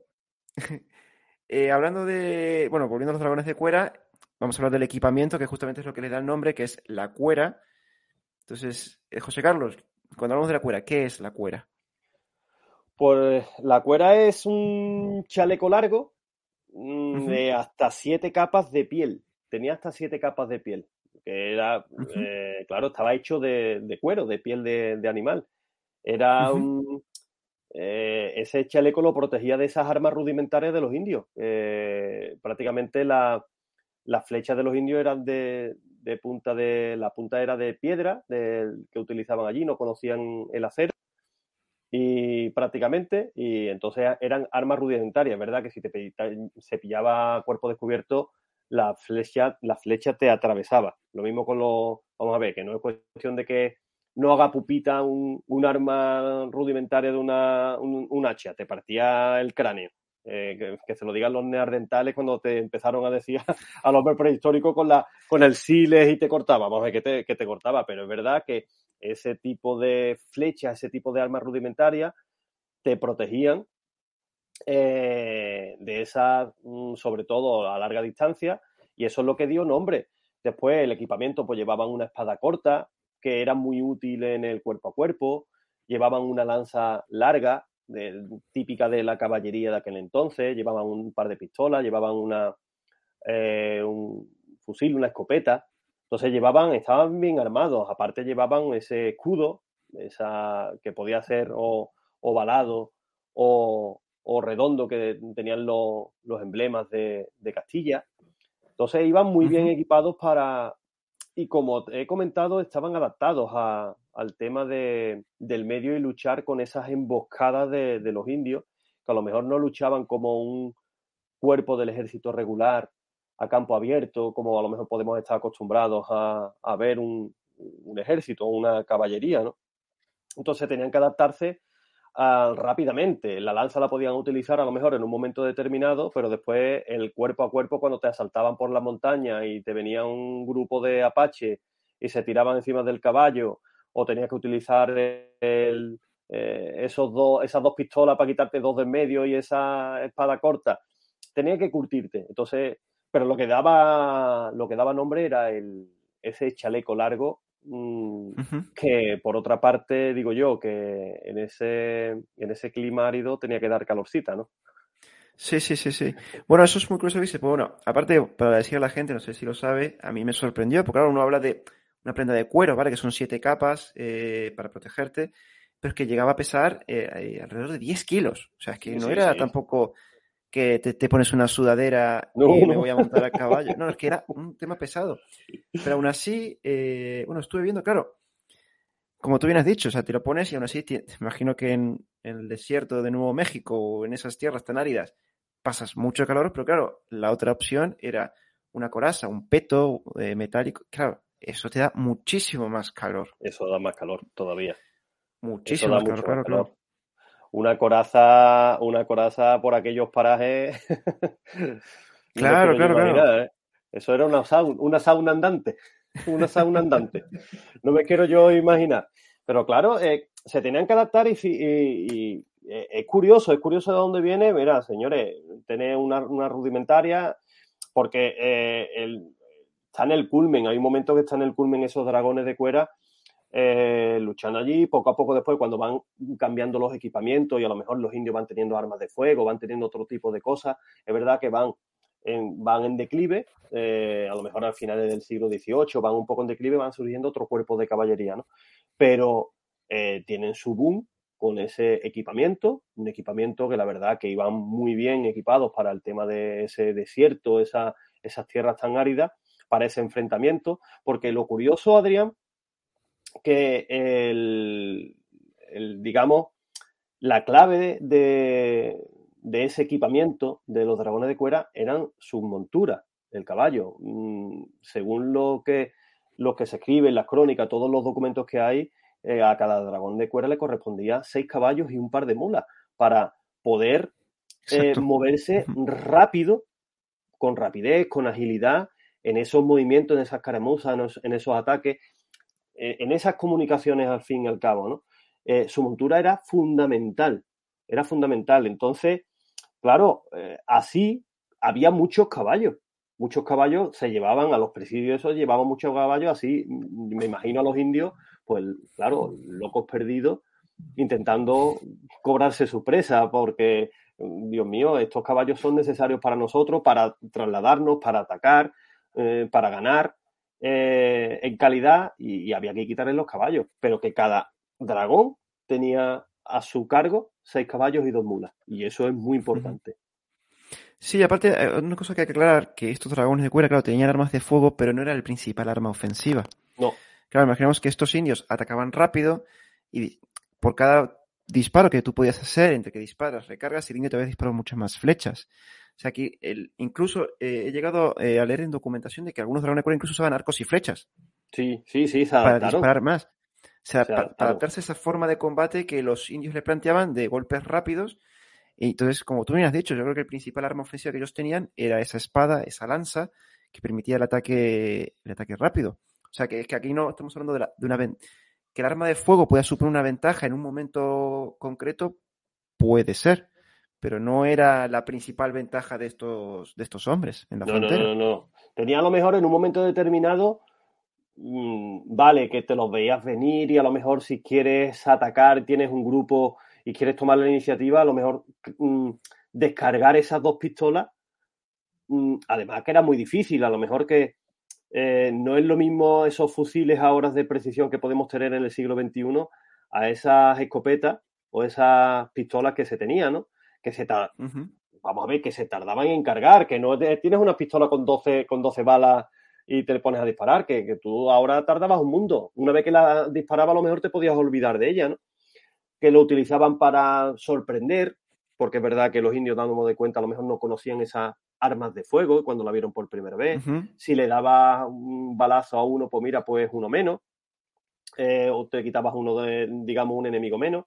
Speaker 1: eh, hablando de. Bueno, volviendo a los dragones de cuera, vamos a hablar del equipamiento, que justamente es lo que le da el nombre, que es la cuera. Entonces, eh, José Carlos, cuando hablamos de la cuera, ¿qué es la cuera?
Speaker 2: Pues la cuera es un chaleco largo mm, de hasta siete capas de piel tenía hasta siete capas de piel, que era, eh, claro, estaba hecho de, cuero, de piel de, animal. Era un... Eh, ese chaleco lo protegía de esas armas rudimentarias de los indios. Eh, prácticamente las flechas de los indios eran de, punta de... La punta era de piedra que utilizaban allí, no conocían el acero y prácticamente, y entonces eran armas rudimentarias, ¿verdad? Que si te se pillaba cuerpo descubierto, la flecha, la flecha te atravesaba. Lo mismo con los, vamos a ver, que no es cuestión de que no haga pupita un, arma rudimentaria de una, un, hacha, te partía el cráneo. Eh, que, se lo digan los neardentales cuando te empezaron a decir al hombre prehistórico con, la, con el siles y te cortaba. Vamos a ver que te, que te cortaba, pero es verdad que ese tipo de flechas, ese tipo de armas rudimentarias te protegían eh, de esa, mm, sobre todo a larga distancia, y eso es lo que dio nombre. Después el equipamiento, pues llevaban una espada corta, que era muy útil en el cuerpo a cuerpo, llevaban una lanza larga, típica de la caballería de aquel entonces, llevaban un par de pistolas, llevaban una, eh, un fusil, una escopeta. Entonces llevaban, estaban bien armados, aparte llevaban ese escudo, esa, que podía ser o ovalado o, o redondo que tenían los, emblemas de, Castilla. Entonces iban muy bien equipados para, y como he comentado, estaban adaptados al tema de, del medio y luchar con esas emboscadas de, los indios, que a lo mejor no luchaban como un cuerpo del ejército regular a campo abierto, como a lo mejor podemos estar acostumbrados a, ver un, un ejército, una caballería, ¿no? Entonces tenían que adaptarse rápidamente. La lanza la podían utilizar a lo mejor en un momento determinado, pero después el cuerpo a cuerpo cuando te asaltaban por la montaña y te venía un grupo de apache y se tiraban encima del caballo o tenías que utilizar el, eh, esos dos, esas dos pistolas para quitarte dos de en medio y esa espada corta, tenía que curtirte. Entonces, pero lo que daba, lo que daba nombre era el, ese chaleco largo Mm, que por otra parte, digo yo, que en ese, en ese clima árido tenía que dar calorcita, ¿no?
Speaker 1: Sí, sí, sí, sí. Bueno, eso es muy curioso, dice. Pues bueno, aparte, para decir a la gente, no sé si lo sabe, a mí me sorprendió, porque claro, uno habla de una prenda de cuero, ¿vale? Que son siete capas eh, para protegerte, pero es que llegaba a pesar eh, alrededor de 10 kilos. O sea, es que no era tampoco que te, pones una sudadera y me voy a montar a caballo. No, es que era un tema pesado. Pero aún así, eh, bueno, estuve viendo, claro, como tú bien has dicho, o sea, te lo pones y aún así, te, imagino que en, el desierto de Nuevo México o en esas tierras tan áridas pasas mucho calor, pero claro, la otra opción era una coraza, un peto eh, metálico. Claro, eso te da muchísimo más calor.
Speaker 2: Eso da más calor todavía.
Speaker 1: Muchísimo más calor, claro, claro
Speaker 2: una coraza, una coraza por aquellos parajes.
Speaker 1: claro, claro, claro.
Speaker 2: ¿eh? Eso era una sauna, una sauna andante. Una sauna andante. No me quiero yo imaginar. Pero claro, eh, se tenían que adaptar y, eh, es curioso, es curioso de dónde viene. Mira, señores, tener una, rudimentaria, porque está en el culmen, hay un momento que están en el culmen esos dragones de cuera eh, luchando allí. Poco a poco después, cuando van cambiando los equipamientos y a lo mejor los indios van teniendo armas de fuego, van teniendo otro tipo de cosas, es verdad que van en, van en declive, eh, a lo mejor al final del siglo XVIII van un poco en declive, van surgiendo otros cuerpos de caballería, ¿no? Pero eh, tienen su boom con ese equipamiento, un equipamiento que la verdad que iban muy bien equipados para el tema de ese desierto, esa, esas tierras tan áridas, para ese enfrentamiento, porque lo curioso, Adrián, que el, digamos, la clave de, ese equipamiento de los dragones de cuera eran sus monturas, el caballo. Mm, según lo que, lo que se escribe en las crónicas, todos los documentos que hay, eh, a cada dragón de cuera le correspondía seis caballos y un par de mulas para poder eh, moverse rápido, con rapidez, con agilidad, en esos movimientos, en esas caramuzas, en esos ataques eh, en esas comunicaciones al fin y al cabo, ¿no? Eh, su montura era fundamental, era fundamental. Entonces, claro, eh, así había muchos caballos, muchos caballos se llevaban a los presidios, esos llevaban muchos caballos, así me imagino a los indios, pues claro, locos perdidos, intentando cobrarse su presa, porque, Dios mío, estos caballos son necesarios para nosotros, para trasladarnos, para atacar, para ganar. Eh, en calidad y, había que quitarle los caballos, pero que cada dragón tenía a su cargo seis caballos y dos mulas, y eso es muy importante.
Speaker 1: Sí, aparte, eh, una cosa que hay que aclarar, que estos dragones de cuera, claro, tenían armas de fuego, pero no era el principal arma ofensiva.
Speaker 2: No.
Speaker 1: Claro, imaginemos que estos indios atacaban rápido y por cada disparo que tú podías hacer, entre que disparas, recargas, el indio te había disparado muchas más flechas. O sea, aquí el, incluso eh, he llegado eh, a leer en documentación de que algunos dragones de cuerda incluso usaban arcos y flechas.
Speaker 2: Sí, sí, sí,
Speaker 1: Para disparar más. O sea, para, adaptarse a esa forma de combate que los indios le planteaban de golpes rápidos. Y entonces, como tú me has dicho, yo creo que el principal arma ofensiva que ellos tenían era esa espada, esa lanza, que permitía el ataque, el ataque rápido. O sea, que es que aquí no estamos hablando de, la, de una que el arma de fuego pueda suponer una ventaja en un momento concreto, puede ser pero no era la principal ventaja de estos, de estos hombres en la frontera.
Speaker 2: No, no, no. Tenía a lo mejor en un momento determinado, mm, vale, que te los veías venir y a lo mejor si quieres atacar, tienes un grupo y quieres tomar la iniciativa, a lo mejor mm, descargar esas dos pistolas, mm, además que era muy difícil, a lo mejor que eh, no es lo mismo esos fusiles a horas de precisión que podemos tener en el siglo XXI a esas escopetas o esas pistolas que se tenían, ¿no? Que se vamos a ver, que se tardaban en cargar, que no tienes una pistola con 12, con 12 balas y te pones a disparar, que, tú ahora tardabas un mundo. Una vez que la disparaba, a lo mejor te podías olvidar de ella, ¿no? Que lo utilizaban para sorprender, porque es verdad que los indios, dándonos de cuenta, a lo mejor no conocían esas armas de fuego cuando la vieron por primera vez. Si le dabas un balazo a uno, pues mira, pues uno menos. Eh, o te quitabas uno de, digamos, un enemigo menos.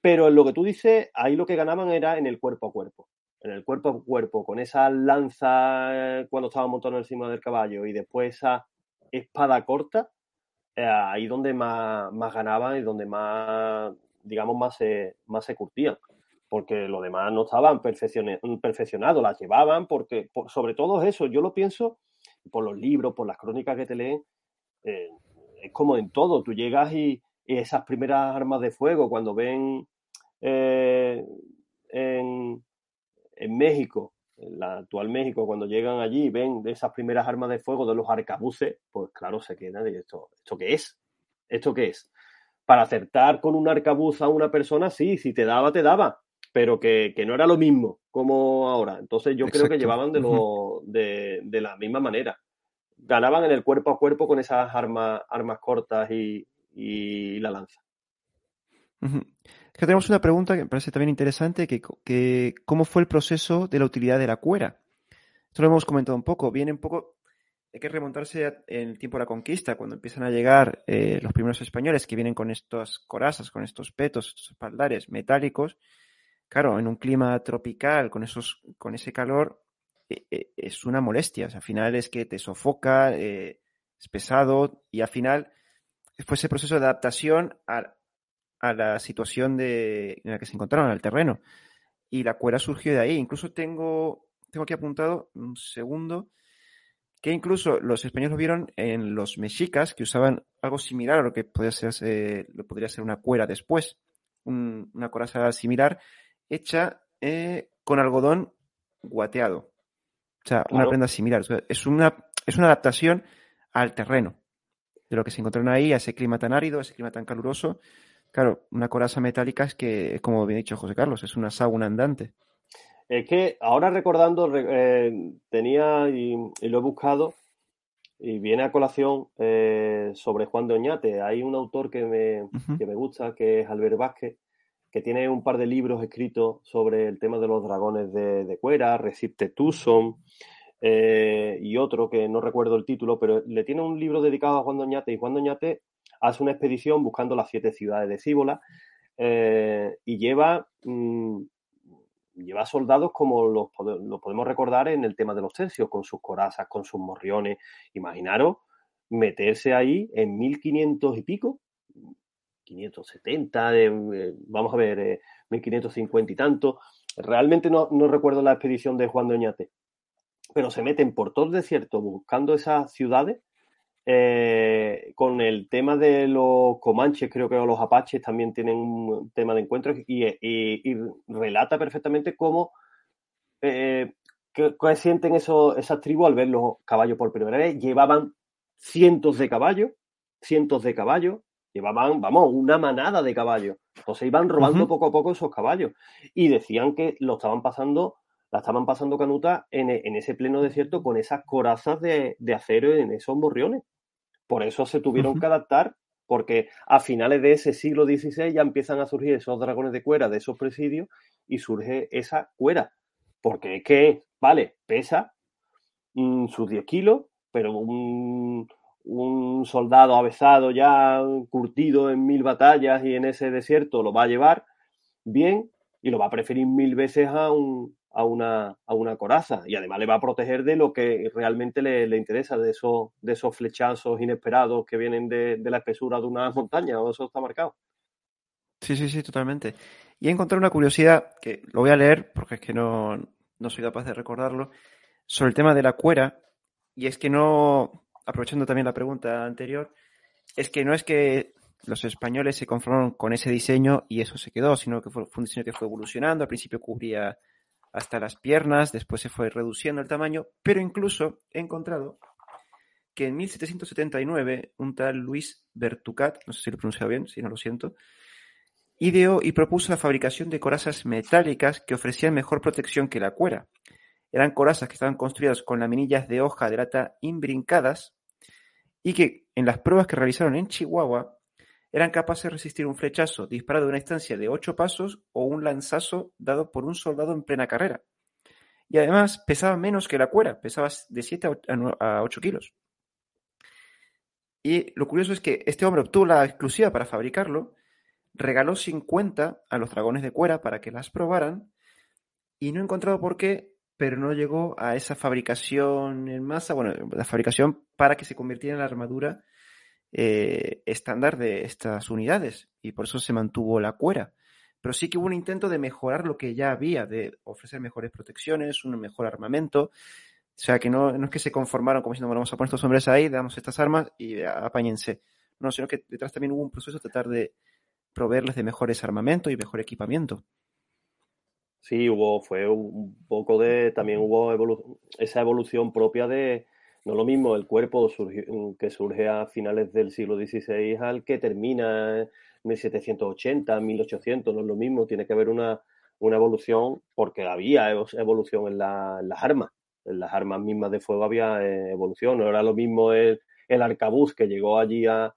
Speaker 2: Pero en lo que tú dices, ahí lo que ganaban era en el cuerpo a cuerpo. En el cuerpo a cuerpo, con esa lanza eh, cuando estaba montando encima del caballo y después esa espada corta, eh, ahí donde más, más, ganaban y donde más, digamos, más se, más se curtían. Porque lo demás no estaban perfeccionados, las llevaban, porque sobre todo eso, yo lo pienso por los libros, por las crónicas que te leen, es como en todo, tú llegas y, esas primeras armas de fuego, cuando ven eh, en, México, en la actual México, cuando llegan allí y ven esas primeras armas de fuego de los arcabuces, pues claro, se quedan y esto, ¿esto qué es? ¿Esto qué es? Para acertar con un arcabuz a una persona, sí, si te daba, te daba, pero que, no era lo mismo como ahora. Entonces yo creo que llevaban de, lo, de, de la misma manera ganaban en el cuerpo a cuerpo con esas armas, armas cortas y, la lanza.
Speaker 1: Que tenemos una pregunta que me parece también interesante, que, ¿cómo fue el proceso de la utilidad de la cuera? Esto lo hemos comentado un poco. Viene un poco, hay que remontarse en el tiempo de la conquista, cuando empiezan a llegar eh, los primeros españoles que vienen con estas corazas, con estos petos, estos espaldares metálicos. Claro, en un clima tropical, con, esos, con ese calor, e, e, es una molestia. al final es que te sofoca, eh, es pesado y al final fue ese proceso de adaptación a, la situación de, en la que se encontraron, al terreno. Y la cuera surgió de ahí. Incluso tengo, tengo aquí apuntado un segundo que incluso los españoles lo vieron en los mexicas que usaban algo similar a lo que podría ser, eh, lo podría ser una cuera después, una coraza similar hecha eh, con algodón guateado. O sea, una prenda similar. es, una, es una adaptación al terreno de lo que se encontraron ahí, a ese clima tan árido, a ese clima tan caluroso. Claro, una coraza metálica es que, como bien dicho José Carlos, es una sauna andante.
Speaker 2: Es que ahora recordando, eh, tenía y, lo he buscado y viene a colación eh, sobre Juan de Oñate. Hay un autor que me, que me gusta, que es Albert Vázquez, que tiene un par de libros escritos sobre el tema de los dragones de, cuera, Resiste Tucson, eh, y otro que no recuerdo el título, pero le tiene un libro dedicado a Juan Doñate y Juan Doñate hace una expedición buscando las siete ciudades de Cíbola eh, y lleva, mm, lleva soldados como los, podemos recordar en el tema de los tercios, con sus corazas, con sus morriones. Imaginaros meterse ahí en 1500 y pico, 1570, eh, vamos a ver, 1550 eh, y tanto. Realmente no, recuerdo la expedición de Juan de Oñate, pero se meten por todo el desierto buscando esas ciudades eh, con el tema de los comanches, creo que los apaches también tienen un tema de encuentros y, relata perfectamente cómo eh, qué, sienten esas tribus al ver los caballos por primera vez. Llevaban cientos de caballos, cientos de caballos, Llevaban, vamos, una manada de caballos. Entonces iban robando poco a poco esos caballos. Y decían que lo estaban pasando, la estaban pasando canuta en, ese pleno desierto con esas corazas de, acero en esos morriones. Por eso se tuvieron que adaptar, porque a finales de ese siglo XVI ya empiezan a surgir esos dragones de cuera de esos presidios y surge esa cuera. Porque es que, vale, pesa mm, sus 10 kilos, pero un, un soldado avesado ya curtido en mil batallas y en ese desierto lo va a llevar bien y lo va a preferir mil veces a, un, a, una, a una coraza y además le va a proteger de lo que realmente le, interesa, de esos, de esos flechazos inesperados que vienen de, la espesura de una montaña, o eso está marcado.
Speaker 1: Sí, sí, sí, totalmente. Y he encontrado una curiosidad que lo voy a leer porque es que no, no soy capaz de recordarlo, sobre el tema de la cuera. Y es que no, aprovechando también la pregunta anterior, es que no es que los españoles se conformaron con ese diseño y eso se quedó, sino que fue, fue un diseño que fue evolucionando. Al principio cubría hasta las piernas, después se fue reduciendo el tamaño, pero incluso he encontrado que en 1779 un tal Luis Bertucat, no sé si lo he pronunciado bien, si no lo siento, ideó y propuso la fabricación de corazas metálicas que ofrecían mejor protección que la cuera. Eran corazas que estaban construidas con laminillas de hoja de lata imbrincadas y que en las pruebas que realizaron en Chihuahua eran capaces de resistir un flechazo disparado de una distancia de ocho pasos o un lanzazo dado por un soldado en plena carrera. Y además pesaba menos que la cuera, pesaba de 7 a 8 kilos. Y lo curioso es que este hombre obtuvo la exclusiva para fabricarlo, regaló 50 a los dragones de cuera para que las probaran y no he encontrado por qué, pero no llegó a esa fabricación en masa, bueno, la fabricación para que se convirtiera en la armadura eh, estándar de estas unidades y por eso se mantuvo la cuera. Pero sí que hubo un intento de mejorar lo que ya había, de ofrecer mejores protecciones, un mejor armamento o sea, que no, no es que se conformaron como diciendo, bueno, vamos a poner estos hombres ahí, damos estas armas y apáñense. No, sino que detrás también hubo un proceso de tratar de proveerles de mejores armamentos y mejor equipamiento.
Speaker 2: Sí, hubo, fue un poco de, también hubo esa evolución propia de, no lo mismo el cuerpo que surge a finales del siglo XVI al que termina en 1780, 1800, no es lo mismo, tiene que haber una, una evolución porque había evolución en las armas en las armas mismas de fuego había eh, evolución. No era lo mismo el, el arcabuz que llegó allí a,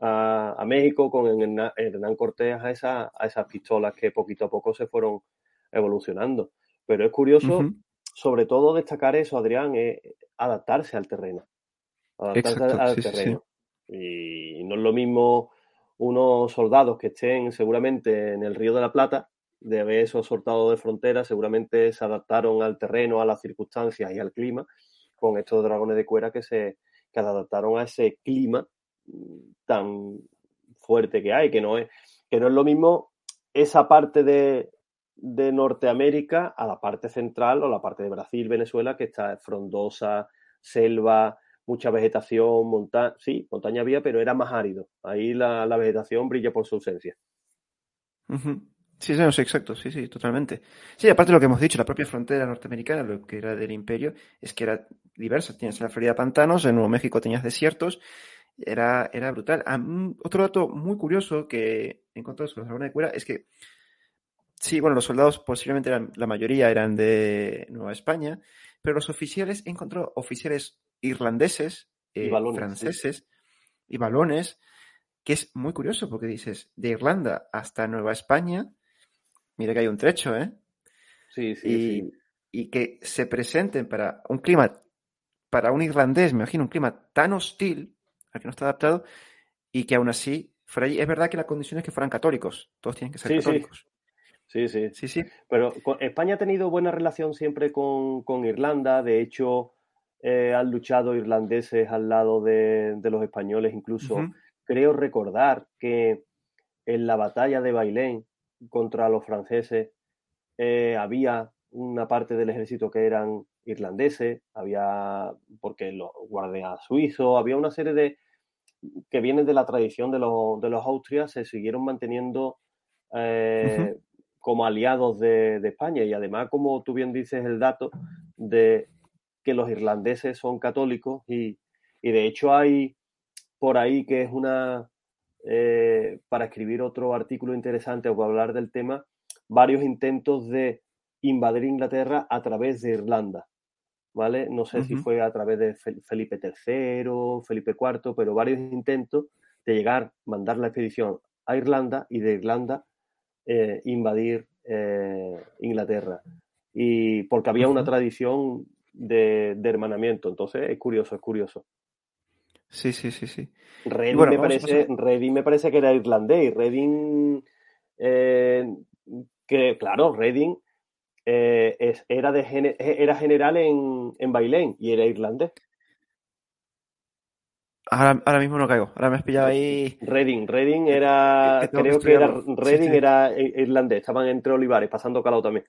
Speaker 2: a, México con Hernán Cortés a, esa, a esas pistolas que poquito a poco se fueron evolucionando. Pero es curioso, sobre todo destacar eso, Adrián, es adaptarse al terreno. Adaptarse al terreno. Y no es lo mismo unos soldados que estén seguramente en el Río de la Plata de haber esos soldados de frontera, seguramente se adaptaron al terreno, a las circunstancias y al clima, con estos dragones de cuera que se que adaptaron a ese clima mm, tan fuerte que hay, que no es, que no es lo mismo esa parte de, de Norteamérica a la parte central o la parte de Brasil, Venezuela, que está frondosa, selva, mucha vegetación, montaña, sí, montaña había, pero era más árido. Ahí la, la vegetación brilla por su ausencia.
Speaker 1: Sí, sí, exacto, sí, sí, totalmente. Sí, aparte de lo que hemos dicho, la propia frontera norteamericana, lo que era del imperio, es que era diversa. Tienes en la Florida pantanos, en Nuevo México tenías desiertos, era, era brutal. Otro dato muy curioso que he encontrado sobre los dragones de cuera es que, sí, bueno, los soldados posiblemente eran, la mayoría eran de Nueva España, pero los oficiales, he encontrado oficiales irlandeses, eh, franceses y balones, que es muy curioso porque dices, de Irlanda hasta Nueva España, Mira que hay un trecho, ¿eh?
Speaker 2: Sí, sí, y, sí.
Speaker 1: Y que se presenten para un clima, para un irlandés, me imagino, un clima tan hostil, al que no está adaptado, y que aún así fuera allí. Es verdad que la condición es que fueran católicos, todos tienen que ser católicos.
Speaker 2: Sí. sí. Sí, sí. Pero España ha tenido buena relación siempre con, Irlanda, de hecho, eh, han luchado irlandeses al lado de, los españoles, incluso. Creo recordar que en la batalla de Bailén, contra los franceses eh, había una parte del ejército que eran irlandeses, había, porque los guardias suizos, había una serie de que vienen de la tradición de los, de los Austrias, se siguieron manteniendo eh, como aliados de, España y además, como tú bien dices, el dato de que los irlandeses son católicos y, y de hecho hay por ahí que es una, eh, para escribir otro artículo interesante o para hablar del tema, varios intentos de invadir Inglaterra a través de Irlanda. ¿Vale? No sé si fue a través de Felipe III, Felipe IV, pero varios intentos de llegar, mandar la expedición a Irlanda y de Irlanda eh, invadir eh, Inglaterra. Y porque había una tradición de, de, hermanamiento. Entonces es curioso, es curioso.
Speaker 1: Sí, sí, sí, sí.
Speaker 2: Reading, me, parece, me parece que era irlandés. Reading, eh, que claro, Reading eh, era, de, era general en, en Bailén y era irlandés.
Speaker 1: Ahora, mismo no caigo. Ahora me has pillado ahí.
Speaker 2: Reading. Reading era. creo que era. Reading era irlandés. Estaban entre olivares, pasando calado también.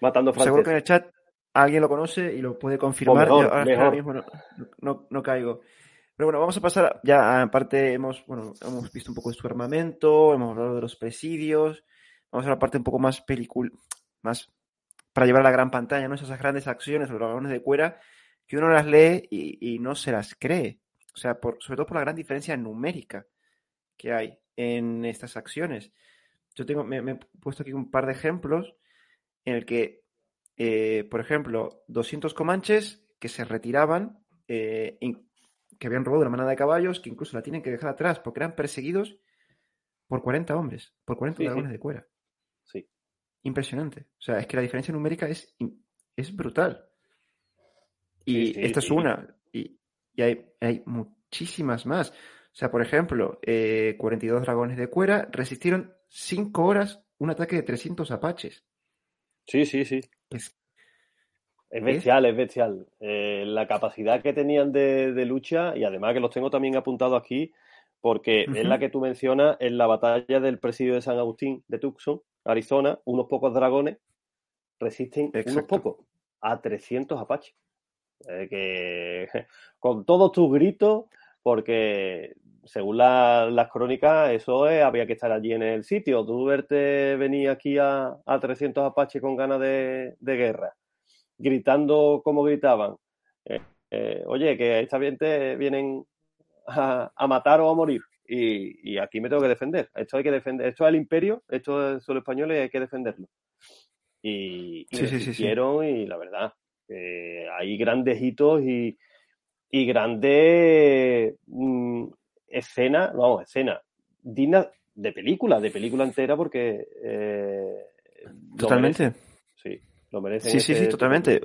Speaker 2: Matando franceses.
Speaker 1: Seguro que en el chat alguien lo conoce y lo puede confirmar. ahora, mismo no, caigo. Pero bueno, vamos a pasar. Ya, aparte, hemos, bueno, hemos visto un poco de su armamento, hemos hablado de los presidios. Vamos a la parte un poco más película. Más para llevar a la gran pantalla, ¿no? Esas grandes acciones, los dragones de cuera, que uno las lee y no se las cree. O sea, por, sobre todo por la gran diferencia numérica que hay en estas acciones. Yo tengo, me, he puesto aquí un par de ejemplos en el que, eh, por ejemplo, 200 comanches que se retiraban, eh, que habían robado una manada de caballos, que incluso la tienen que dejar atrás porque eran perseguidos por 40 hombres, por 40 dragones de cuera.
Speaker 2: Sí.
Speaker 1: Impresionante. O sea, es que la diferencia numérica es, es brutal. Y esta es una. Y, hay, hay muchísimas más. O sea, por ejemplo, 42 eh, dragones de cuera resistieron 5 horas un ataque de 300 apaches.
Speaker 2: Sí, sí, sí. Es, bestial, es, bestial. Eh, la capacidad que tenían de, lucha, y además que los tengo también apuntados aquí, porque es la que tú mencionas en la batalla del presidio de San Agustín de Tucson, Arizona, unos pocos dragones resisten unos pocos a 300 apaches. Eh, que con todos tus gritos, porque según las crónicas, eso había que estar allí en el sitio. Tú verte venir aquí a, 300 apaches con ganas de, guerra, gritando como gritaban. Eh, eh, oye, que esta gente vienen a, matar o a morir. Y, aquí me tengo que defender. Esto hay que defender. Esto es el imperio, esto es los españoles y hay que defenderlo. Y, y sí, y la verdad, hay grandes hitos y, grandes mm, escenas, vamos, escenas dignas de película, de película entera, porque. Eh,
Speaker 1: totalmente.
Speaker 2: Sí, lo merece.
Speaker 1: Sí, sí, sí, totalmente.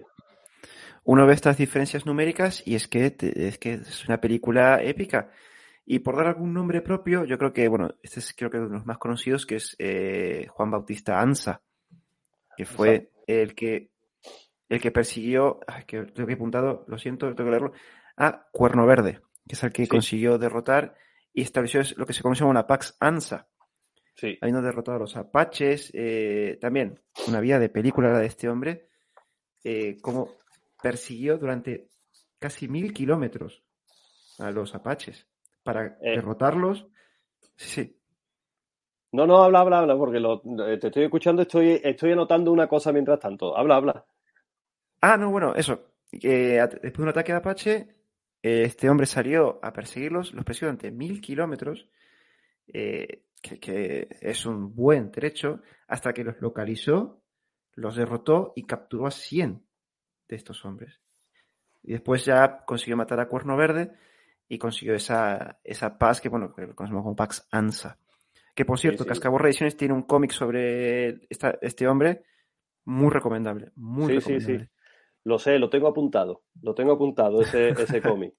Speaker 1: Uno ve estas diferencias numéricas y es que, es que es una película épica. Y por dar algún nombre propio, yo creo que, bueno, este es creo que uno de los más conocidos, que es eh, Juan Bautista Ansa, que fue el que el que persiguió, que tengo que apuntado, lo siento, tengo que leerlo, a Cuerno Verde, que es el que consiguió derrotar y estableció lo que se conoce como una Pax Ansa. Sí. Habiendo derrotado a los apaches, eh, también una vía de película de este hombre, eh, como persiguió durante casi mil kilómetros a los apaches para eh. derrotarlos. Sí, sí.
Speaker 2: No, no, habla, habla, habla, porque te estoy escuchando, estoy, estoy anotando una cosa mientras tanto. Habla, habla.
Speaker 1: Ah, no, bueno, eso. después de un ataque de Apache, este hombre salió a perseguirlos, los persiguió durante mil kilómetros, eh, que, es un buen trecho, hasta que los localizó, los derrotó y capturó a 100 de estos hombres. Y después ya consiguió matar a Cuerno Verde y consiguió esa, esa paz que, bueno, que conocemos como Pax Ansa. Que por cierto, sí, Ediciones tiene un cómic sobre este hombre muy recomendable. Muy recomendable.
Speaker 2: Lo sé, lo tengo apuntado, lo tengo apuntado ese, ese cómic.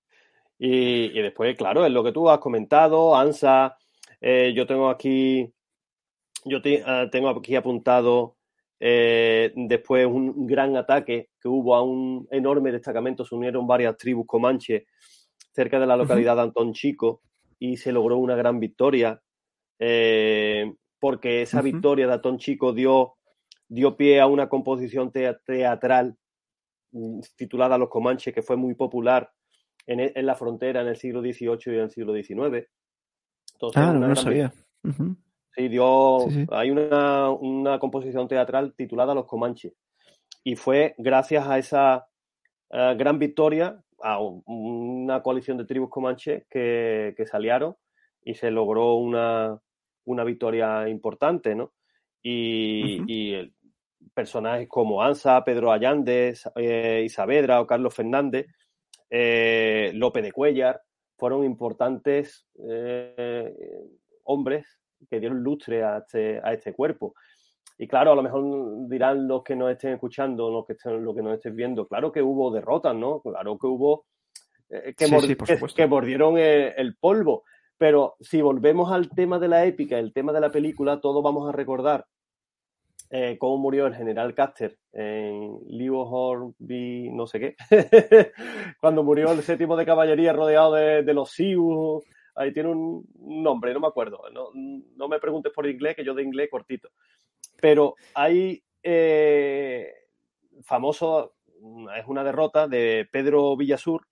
Speaker 2: Y, después, claro, es lo que tú has comentado, ANSA, eh, yo tengo aquí, yo ah, tengo aquí apuntado eh, después un gran ataque que hubo a un enorme destacamento, se unieron varias tribus comanches cerca de la localidad de Antón Chico y se logró una gran victoria, eh, porque esa victoria de Antón Chico dio, dio pie a una composición teatral titulada Los Comanches, que fue muy popular en, e, en la frontera en el siglo XVIII y en el siglo XIX.
Speaker 1: ah, no, lo sabía.
Speaker 2: Sí, dio, hay una, una, composición teatral titulada Los Comanches. Y fue gracias a esa eh, gran victoria, a una coalición de tribus comanches que, que salieron y se logró una, una victoria importante, ¿no? Y, y, personajes como Ansa, Pedro Allande, eh, Isavedra o Carlos Fernández, eh, López de Cuellar, fueron importantes eh, hombres que dieron lustre a este, a este cuerpo. Y claro, a lo mejor dirán los que nos estén escuchando, los que, estén, los que nos estén viendo, claro que hubo derrotas, ¿no? Claro que hubo que, mordieron el, polvo. Pero si volvemos al tema de la épica, el tema de la película, todos vamos a recordar eh, cómo murió el general Caster en Hornby, no sé qué, cuando murió el séptimo de caballería rodeado de, los Sioux, ahí tiene un nombre, no me acuerdo, no, me preguntes por inglés, que yo de inglés cortito, pero hay eh, famoso, es una derrota de Pedro Villasur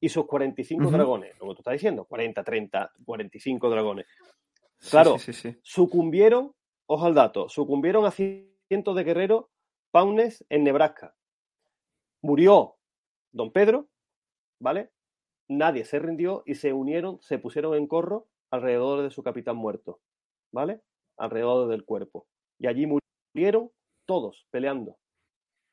Speaker 2: y sus 45 dragones, como tú estás diciendo, 40, 30, 45 dragones. Claro, sucumbieron ojo al dato, sucumbieron a cientos de guerreros paunes en Nebraska. Murió don Pedro, ¿vale? Nadie se rindió y se unieron, se pusieron en corro alrededor de su capitán muerto, ¿vale? Alrededor del cuerpo. Y allí murieron todos peleando,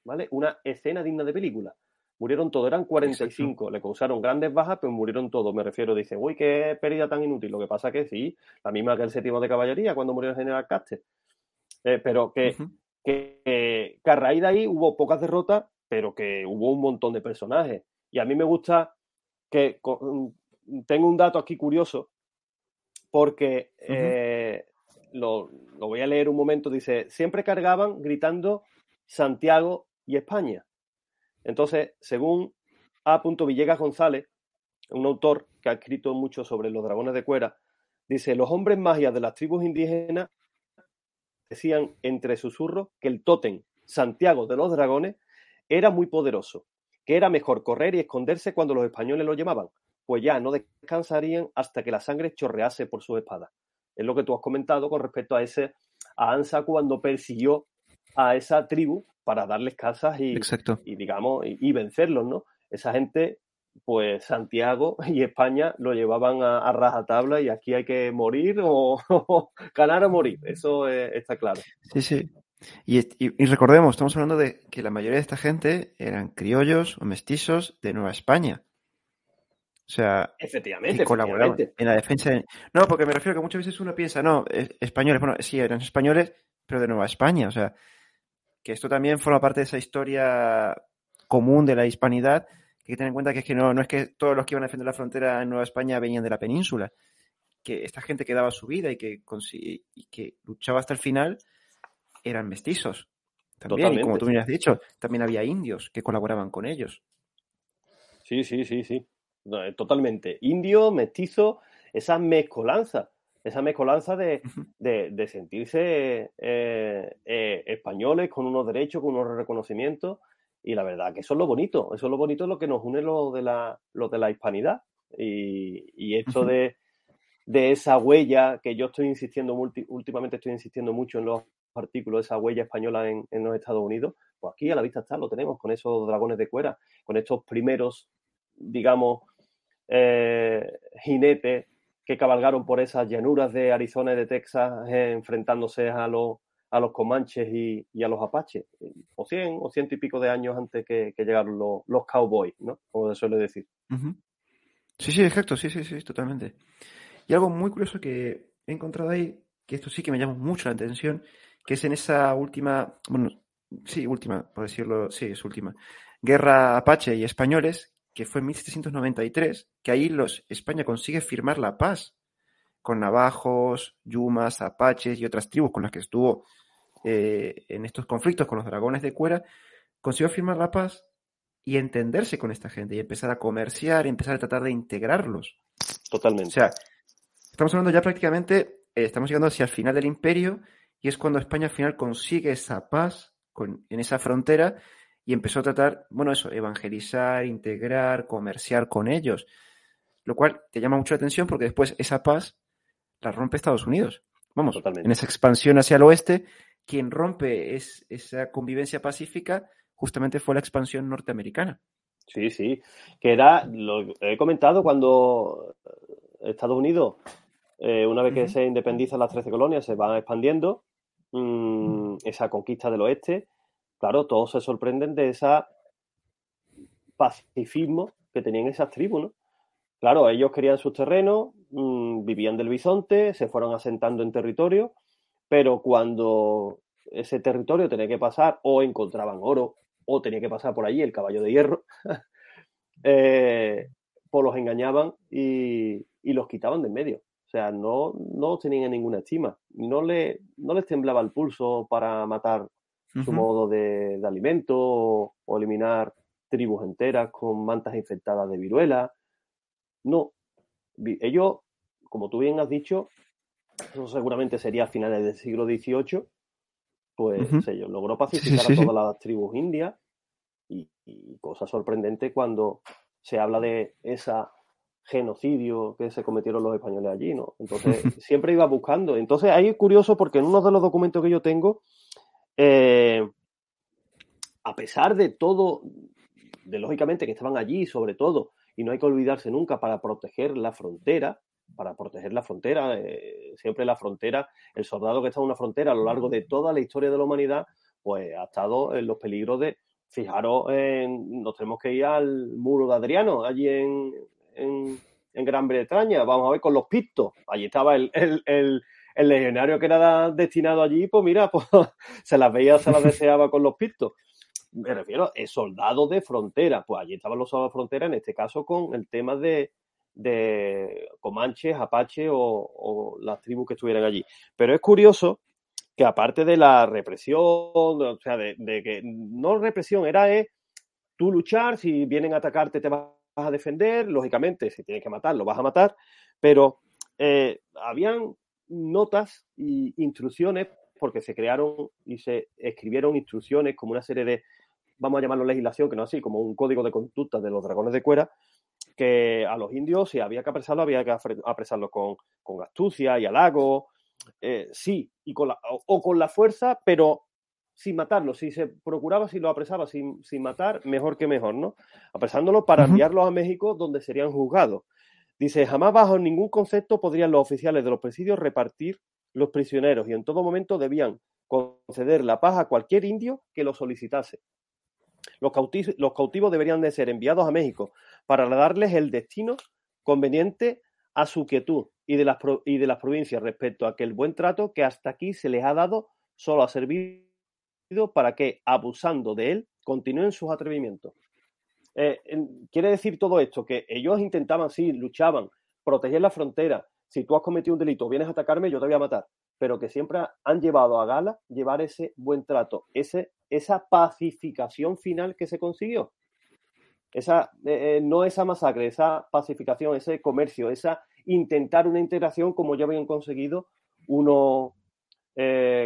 Speaker 2: ¿vale? Una escena digna de película. Murieron todos, eran 45, le causaron grandes bajas, pero murieron todos. Me refiero, dice, uy, qué pérdida tan inútil. Lo que pasa que sí, la misma que el séptimo de caballería cuando murió el general Caste. Eh, pero que, que, a raíz de ahí hubo pocas derrotas, pero que hubo un montón de personajes. Y a mí me gusta que mm, tengo un dato aquí curioso, porque eh, lo, lo voy a leer un momento. Dice, siempre cargaban gritando Santiago y España. Entonces, según A. Villegas González, un autor que ha escrito mucho sobre los dragones de cuera, dice, los hombres magias de las tribus indígenas decían entre susurros que el tótem Santiago de los dragones era muy poderoso, que era mejor correr y esconderse cuando los españoles lo llamaban, pues ya no descansarían hasta que la sangre chorrease por sus espadas. Es lo que tú has comentado con respecto a ese a Ansa cuando persiguió a esa tribu para darles casas y, y digamos, y, vencerlos, ¿no? Esa gente, pues Santiago y España lo llevaban a, rajatabla y aquí hay que morir o, ganar o morir, eso está claro.
Speaker 1: Sí, sí. Y, y, recordemos, estamos hablando de que la mayoría de esta gente eran criollos o mestizos de Nueva España. O sea,
Speaker 2: efectivamente,
Speaker 1: colaboraban en la defensa. De... No, porque me refiero que muchas veces uno piensa, no, españoles, bueno, sí, eran españoles, pero de Nueva España. O sea, que esto también forma parte de esa historia común de la hispanidad, que hay que tener en cuenta que es que no, no es que todos los que iban a defender la frontera en Nueva España venían de la península, que esta gente que daba su vida y que, y que luchaba hasta el final eran mestizos. También, y como tú me has dicho, también había indios que colaboraban con ellos.
Speaker 2: Sí, sí, sí, sí. totalmente. Indio, mestizo, esa mezcolanza esa mezcolanza de, sentirse eh, eh, españoles con unos derechos, con unos reconocimientos. Y la verdad que eso es lo bonito, eso es lo bonito, lo que nos une lo de la, lo de la hispanidad. Y, esto de, esa huella que yo estoy insistiendo, últimamente estoy insistiendo mucho en los artículos, esa huella española en, los Estados Unidos, pues aquí a la vista está, lo tenemos con esos dragones de cuera, con estos primeros, digamos, eh, jinetes que cabalgaron por esas llanuras de Arizona y de Texas eh, enfrentándose a los, a los comanches y, a los apaches, o cien o ciento y pico de años antes que, llegaron los, los, cowboys, ¿no? Como se suele decir.
Speaker 1: Sí, sí, exacto, sí, sí, sí, totalmente. Y algo muy curioso que he encontrado ahí, que esto sí que me llama mucho la atención, que es en esa última, bueno, sí, última, por decirlo, sí, es última, guerra apache y españoles, que fue en 1793, que ahí los, España consigue firmar la paz con navajos, yumas, apaches y otras tribus con las que estuvo eh, en estos conflictos con los dragones de cuera, consiguió firmar la paz y entenderse con esta gente y empezar a comerciar y empezar a tratar de integrarlos.
Speaker 2: Totalmente.
Speaker 1: O sea, estamos hablando ya prácticamente, eh, estamos llegando hacia el final del imperio y es cuando España al final consigue esa paz con, en esa frontera y empezó a tratar, bueno, eso, evangelizar, integrar, comerciar con ellos, lo cual te llama mucho la atención porque después esa paz la rompe Estados Unidos. Vamos, en esa expansión hacia el oeste, quien rompe es, esa convivencia pacífica justamente fue la expansión norteamericana.
Speaker 2: Sí, sí, que era, lo he comentado cuando Estados Unidos, eh, una vez que se independizan las 13 colonias, se van expandiendo, mm, esa conquista del oeste, claro, todos se sorprenden de ese pacifismo que tenían esas tribus, ¿no? Claro, ellos querían sus terrenos, mm, vivían del bisonte, se fueron asentando en territorio, pero cuando ese territorio tenía que pasar o encontraban oro o tenía que pasar por allí el caballo de hierro, eh, pues los engañaban y, los quitaban de en medio. O sea, no, no tenían ninguna estima. No, le, no les temblaba el pulso para matar su modo de, alimento o, eliminar tribus enteras con mantas infectadas de viruela. No. Ellos, como tú bien has dicho, eso seguramente sería a finales del siglo XVIII, pues ellos logró pacificar a todas las tribus indias y, y, cosa sorprendente cuando se habla de esa genocidio que se cometieron los españoles allí, ¿no? Entonces, siempre iba buscando. Entonces, ahí es curioso porque en uno de los documentos que yo tengo, eh, a pesar de todo, de lógicamente que estaban allí, sobre todo, y no hay que olvidarse nunca para proteger la frontera, para proteger la frontera, eh, siempre la frontera, el soldado que está en una frontera a lo largo de toda la historia de la humanidad, pues ha estado en los peligros de, fijaros, nos tenemos que ir al muro de Adriano, allí en, en, Gran Bretaña, vamos a ver con los pictos, allí estaba el, el, legionario que era destinado allí, pues mira, pues se las veía, se las deseaba con los pictos. Me refiero a soldados de frontera, pues allí estaban los soldados de frontera, en este caso con el tema de, de Comanches, Apache o, las tribus que estuvieran allí. Pero es curioso que aparte de la represión, o sea, de, de que no represión, era es tú luchar, si vienen a atacarte te vas a defender, lógicamente, si tienes que matar, lo vas a matar, pero eh, habían notas e instrucciones, porque se crearon y se escribieron instrucciones como una serie de, vamos a llamarlo legislación, que no así, como un código de conducta de los dragones de cuera, que a los indios, si había que apresarlo, había que apresarlo con, astucia y halago, eh, sí, y con la, o, con la fuerza, pero sin matarlo. Si se procuraba, si lo apresaba sin, sin matar, mejor que mejor, ¿no? Apresándolo para enviarlos a México donde serían juzgados. Dice, jamás bajo ningún concepto podrían los oficiales de los presidios repartir los prisioneros y en todo momento debían conceder la paz a cualquier indio que lo solicitase. Los, cautivos deberían de ser enviados a México para darles el destino conveniente a su quietud y de, las, y de las provincias respecto a que el buen trato que hasta aquí se les ha dado solo ha servido para que, abusando de él, continúen sus atrevimientos. Eh, quiere decir todo esto, que ellos intentaban, sí, luchaban, proteger la frontera. Si tú has cometido un delito, vienes a atacarme, yo te voy a matar. Pero que siempre han llevado a gala llevar ese buen trato, ese, esa pacificación final que se consiguió. Esa, eh, eh, no esa masacre, esa pacificación, ese comercio, esa intentar una integración como ya habían conseguido uno,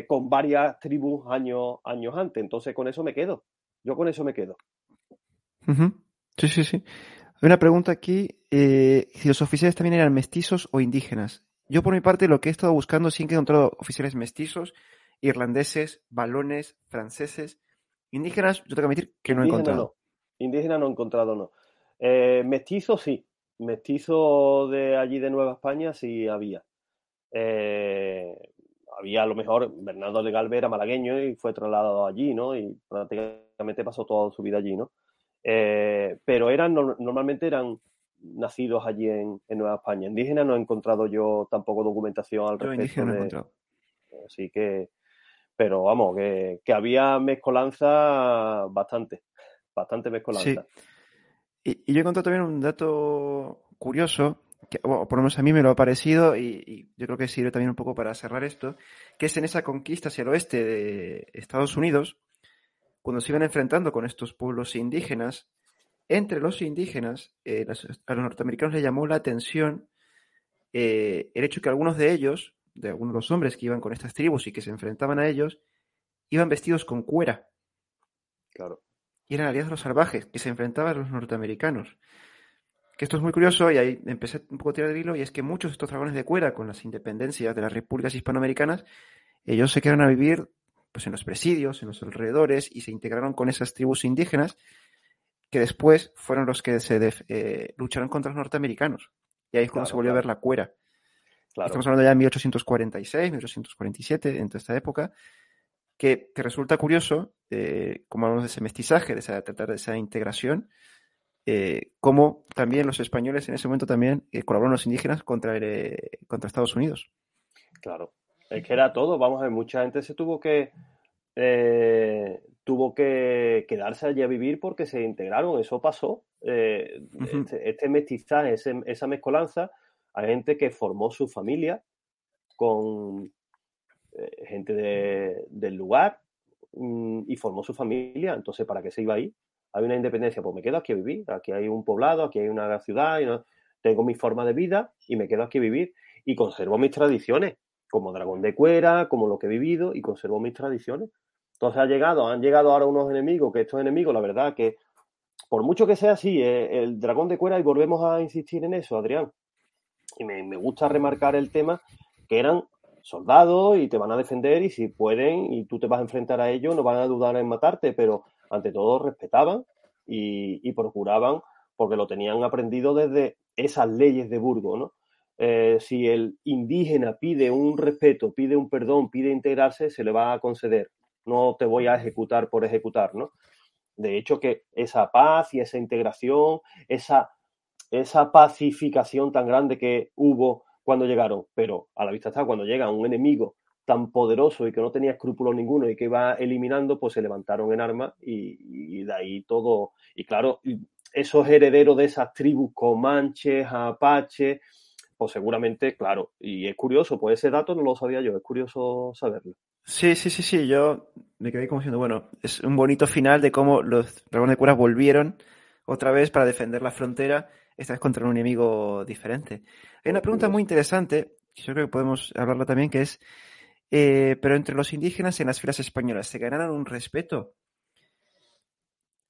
Speaker 2: con varias tribus años, años antes. Entonces, con eso me quedo. Yo con eso me quedo.
Speaker 1: Sí, sí, sí. Hay una pregunta aquí, eh, si los oficiales también eran mestizos o indígenas. Yo por mi parte lo que he estado buscando, sí que he encontrado oficiales mestizos, irlandeses, balones, franceses. Indígenas, yo tengo que admitir que no he encontrado.
Speaker 2: No. Indígena no he encontrado, no. Eh, mestizos sí. Mestizos de allí de Nueva España sí había. Eh, había a lo mejor Bernardo de Galve era malagueño y fue trasladado allí, ¿no? Y prácticamente pasó toda su vida allí, ¿no? Eh, pero eran normalmente eran nacidos allí en, Nueva España. Indígenas no he encontrado yo tampoco documentación al respecto. Así que, pero vamos, que, había mezcolanza bastante, bastante mezcolanza.
Speaker 1: Y, y yo he encontrado también un dato curioso que, por lo menos a mí me lo ha parecido y, yo creo que sirve también un poco para cerrar esto, que es en esa conquista hacia el oeste de Estados Unidos, cuando se iban enfrentando con estos pueblos indígenas, entre los indígenas, eh, a los norteamericanos les llamó la atención eh, el hecho que algunos de ellos, de algunos de los hombres que iban con estas tribus y que se enfrentaban a ellos, iban vestidos con cuera.
Speaker 2: Claro.
Speaker 1: Y eran aliados de los salvajes, que se enfrentaban a los norteamericanos que esto es muy curioso y ahí empecé un poco a tirar el hilo y es que muchos de estos dragones de cuera con las independencias de las repúblicas hispanoamericanas, ellos se quedaron a vivir pues en los presidios, en los alrededores y se integraron con esas tribus indígenas que después fueron los que se eh, lucharon contra los norteamericanos. Y ahí es cuando se volvió a ver la cuera. Estamos hablando ya de 1846, 1847, en toda esta época, que, resulta curioso, eh, como hablamos de ese mestizaje, de esa, tratar de esa integración, eh, como también los españoles en ese momento también eh, colaboraron los indígenas contra, eh, contra Estados Unidos.
Speaker 2: Claro, es que era todo, vamos a ver, mucha gente se tuvo que tuvo que quedarse allí a vivir porque se integraron, eso pasó. Este, este, mestizaje, esa mezcolanza, Hay gente que formó su familia con eh, gente del lugar mm, y formó su familia. Entonces, ¿para qué se iba ahí? Hay una independencia, pues me quedo aquí a vivir. Aquí hay un poblado, aquí hay una ciudad, y tengo mi forma de vida y me quedo aquí a vivir. Y conservo mis tradiciones, como dragón de cuera, como lo que he vivido, y conservo mis tradiciones. Entonces ha llegado, han llegado ahora unos enemigos, que estos enemigos, la verdad, que por mucho que sea así, eh, el dragón de cuera, y volvemos a insistir en eso, Adrián, y me, gusta remarcar el tema, que eran soldados y te van a defender y si pueden y tú te vas a enfrentar a ellos, no van a dudar en matarte, pero ante todo respetaban y, procuraban, porque lo tenían aprendido desde esas leyes de Burgo, ¿no? Eh, si el indígena pide un respeto, pide un perdón, pide integrarse, se le va a conceder. No te voy a ejecutar por ejecutar, ¿no? De hecho, que esa paz y esa integración, esa, esa pacificación tan grande que hubo cuando llegaron, pero a la vista está, cuando llega un enemigo tan poderoso y que no tenía escrúpulos ninguno y que iba eliminando, pues se levantaron en armas y, de ahí todo. Y claro, esos herederos de esas tribus comanches, apaches, pues seguramente, claro, y es curioso, pues ese dato no lo sabía yo, es curioso saberlo.
Speaker 1: Sí, sí, sí, sí, yo me quedé como diciendo, bueno, es un bonito final de cómo los dragones de cueras volvieron otra vez para defender la frontera, esta vez contra un enemigo diferente. Hay una pregunta muy interesante, que yo creo que podemos hablarla también, que es, eh, pero entre los indígenas en las filas españolas, ¿se ganaron un respeto?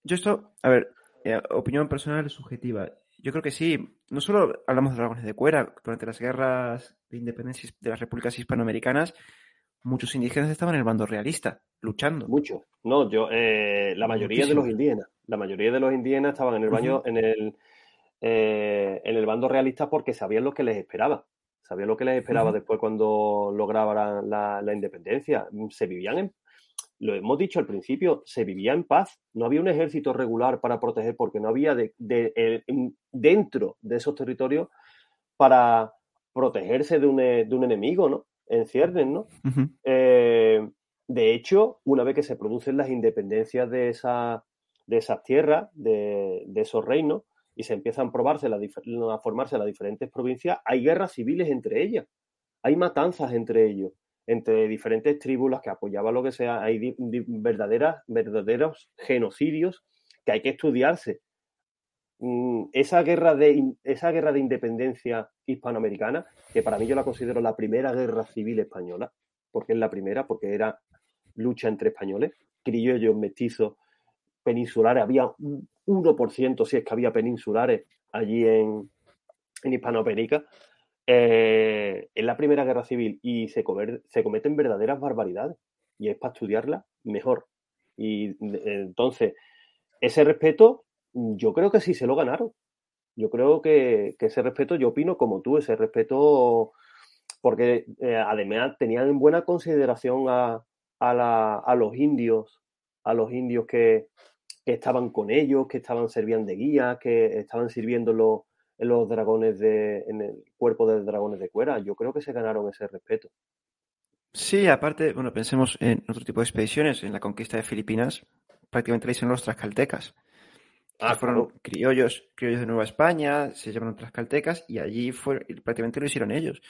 Speaker 1: Yo esto, a ver, eh, opinión personal subjetiva. Yo creo que sí. No solo hablamos de dragones de cuera, durante las guerras de independencia de las repúblicas hispanoamericanas, muchos indígenas estaban en el bando realista, luchando.
Speaker 2: Muchos. No, yo, eh, la mayoría de los indígenas, la mayoría de los indígenas estaban en el baño, en el, en el bando realista porque sabían lo que les esperaba. Sabía lo que les esperaba después cuando lograban la, independencia. Se vivían en, lo hemos dicho al principio, se vivía en paz. No había un ejército regular para proteger porque no había de, dentro de esos territorios para protegerse de un, un enemigo, ¿no? En ciernes, ¿no? Eh, de hecho, una vez que se producen las independencias de, esa, de esas tierras, de, esos reinos, y se empiezan a formarse las diferentes provincias, hay guerras civiles entre ellas, hay matanzas entre ellos, entre diferentes tribus las que apoyaban lo que sea, hay verdaderas, verdaderos genocidios que hay que estudiarse. Mm, esa guerra, de, esa guerra de independencia hispanoamericana, que para mí yo la considero la primera guerra civil española, porque es la primera, porque era lucha entre españoles, criollos, mestizos, peninsulares, había 1%, si es que había peninsulares allí en, en Hispanoamérica, eh, es la Primera Guerra Civil y se, cometen verdaderas barbaridades y es para estudiarla mejor. Y entonces, ese respeto, yo creo que sí se lo ganaron. Yo creo que, ese respeto, yo opino como tú, ese respeto, porque eh, además tenían en buena consideración a, a los indios, a los indios que, que estaban con ellos, que estaban sirviendo de guía, que estaban sirviendo los, en los dragones de, en el cuerpo de dragones de cuera. Yo creo que se ganaron ese respeto.
Speaker 1: Sí, aparte, bueno, pensemos en otro tipo de expediciones, en la conquista de Filipinas, prácticamente le hicieron los trascaltecas. Ah, fueron criollos, criollos de Nueva España, se llamaron trascaltecas y allí fue, prácticamente lo hicieron ellos.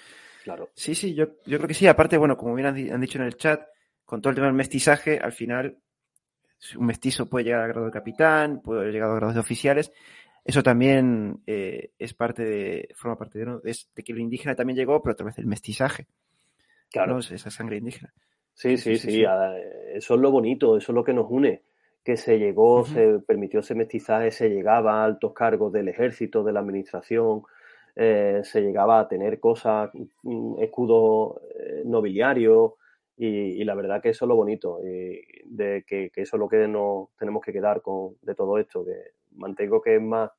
Speaker 2: Claro.
Speaker 1: Sí, sí, yo, yo creo que sí. Aparte, bueno, como bien han dicho en el chat, con todo el tema del mestizaje, al final un mestizo puede llegar a grado de capitán, puede haber llegado a grados de oficiales. Eso también eh, es parte de, forma parte de, de, que lo indígena también llegó, pero a través del mestizaje.
Speaker 2: Claro.
Speaker 1: Esa sangre indígena.
Speaker 2: Sí, sí, sí, Eso es lo bonito, eso es lo que nos une. Que se llegó, se permitió ese mestizaje, se llegaba a altos cargos del ejército, de la administración, eh, se llegaba a tener cosas, mm, escudos eh, nobiliarios, y, la verdad que eso es lo bonito, de que, eso es lo que nos tenemos que quedar con de todo esto, que mantengo que es más,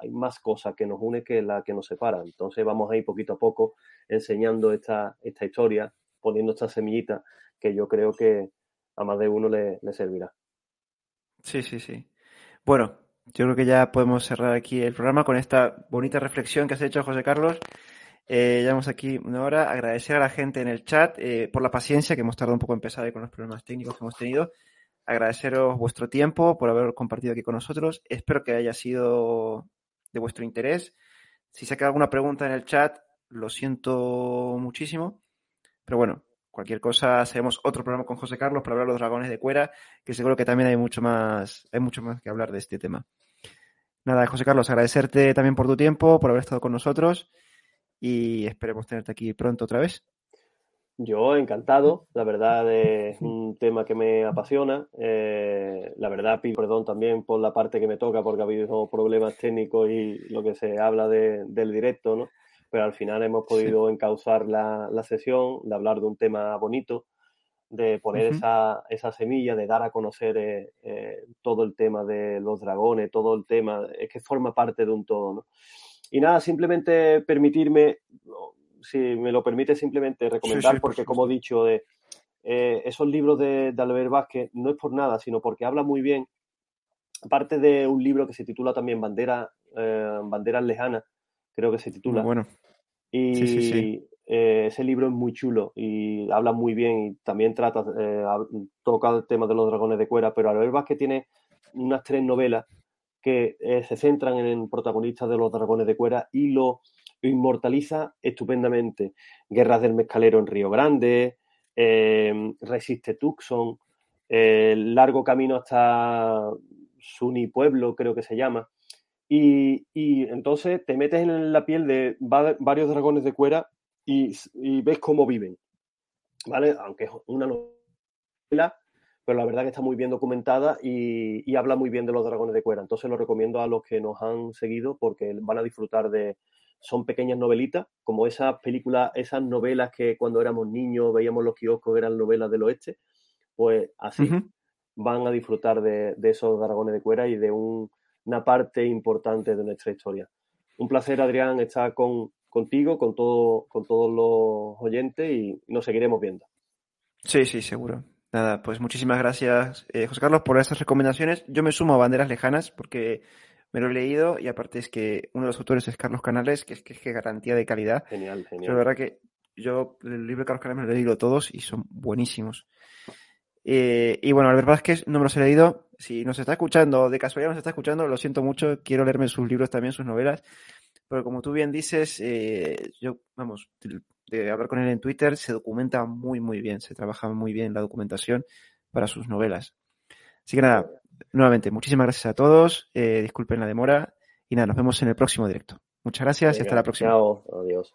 Speaker 2: hay más cosas que nos une que la que nos separa. Entonces vamos a ir poquito a poco enseñando esta, esta historia, poniendo esta semillita que yo creo que a más de uno le, servirá.
Speaker 1: Sí, sí, sí. Bueno, yo creo que ya podemos cerrar aquí el programa con esta bonita reflexión que has hecho, José Carlos. Eh, llevamos aquí una hora. Agradecer a la gente en el chat eh, por la paciencia, que hemos tardado un poco en empezar con los problemas técnicos que hemos tenido. Agradeceros vuestro tiempo por haber compartido aquí con nosotros. Espero que haya sido de vuestro interés. Si se queda alguna pregunta en el chat, lo siento muchísimo, pero bueno, cualquier cosa, hacemos otro programa con José Carlos para hablar de los dragones de cuera, que seguro que también hay mucho más, hay mucho más que hablar de este tema. Nada, José Carlos, agradecerte también por tu tiempo, por haber estado con nosotros y esperemos tenerte aquí pronto otra vez.
Speaker 2: Yo encantado, la verdad es un tema que me apasiona. Eh, la verdad pido perdón también por la parte que me toca porque ha habido problemas técnicos y lo que se habla del directo, ¿no? Pero al final hemos podido encauzar la, sesión, de hablar de un tema bonito, de poner esa, esa, semilla, de dar a conocer eh, eh, todo el tema de los dragones, todo el tema, es que forma parte de un todo, ¿no? Y nada, simplemente permitirme si me lo permite simplemente recomendar, porque como he dicho, de, eh, esos libros de, Albert Vázquez no es por nada, sino porque habla muy bien, aparte de un libro que se titula también Bandera, eh, Banderas Lejanas, creo que se titula.
Speaker 1: bueno.
Speaker 2: Y eh, ese libro es muy chulo y habla muy bien y también trata, toca el tema de los dragones de cuera, pero Albert Vázquez tiene unas tres novelas que se centran en protagonistas de los dragones de cuera y lo inmortaliza estupendamente. Guerras del Mezcalero en Río Grande, eh, Resiste Tucson, largo camino hasta Suni Pueblo, creo que se llama. Y, entonces te metes en la piel de varios dragones de cuera y, ves cómo viven. ¿Vale? Aunque es una novela, pero la verdad que está muy bien documentada y, habla muy bien de los dragones de cuera. Entonces lo recomiendo a los que nos han seguido porque van a disfrutar de, son pequeñas novelitas, como esas películas, esas novelas que cuando éramos niños veíamos los kioscos, eran novelas del oeste, pues así van a disfrutar de, esos dragones de cuera y de una parte importante de nuestra historia. Un placer, Adrián, estar con, contigo, con, todo, con todos los oyentes y nos seguiremos viendo.
Speaker 1: Sí, sí, seguro. Nada, pues muchísimas gracias, eh, José Carlos, por esas recomendaciones. Yo me sumo a Banderas Lejanas porque me lo he leído y aparte es que uno de los autores es Carlos Canales, que es que, es garantía de calidad.
Speaker 2: Genial, genial.
Speaker 1: Pero la verdad que yo el libro de Carlos Canales me lo he leído todos y son buenísimos. Eh, y bueno, Albert Vázquez no me los he leído. Si nos está escuchando, de casualidad nos está escuchando, lo siento mucho, quiero leerme sus libros también, sus novelas. Pero como tú bien dices, eh, yo, vamos, de hablar con él en Twitter, se documenta muy, muy bien, se trabaja muy bien la documentación para sus novelas. Así que nada, nuevamente, muchísimas gracias a todos. Eh, disculpen la demora y nada, nos vemos en el próximo directo. Muchas gracias y hasta la próxima.
Speaker 2: Chao, adiós.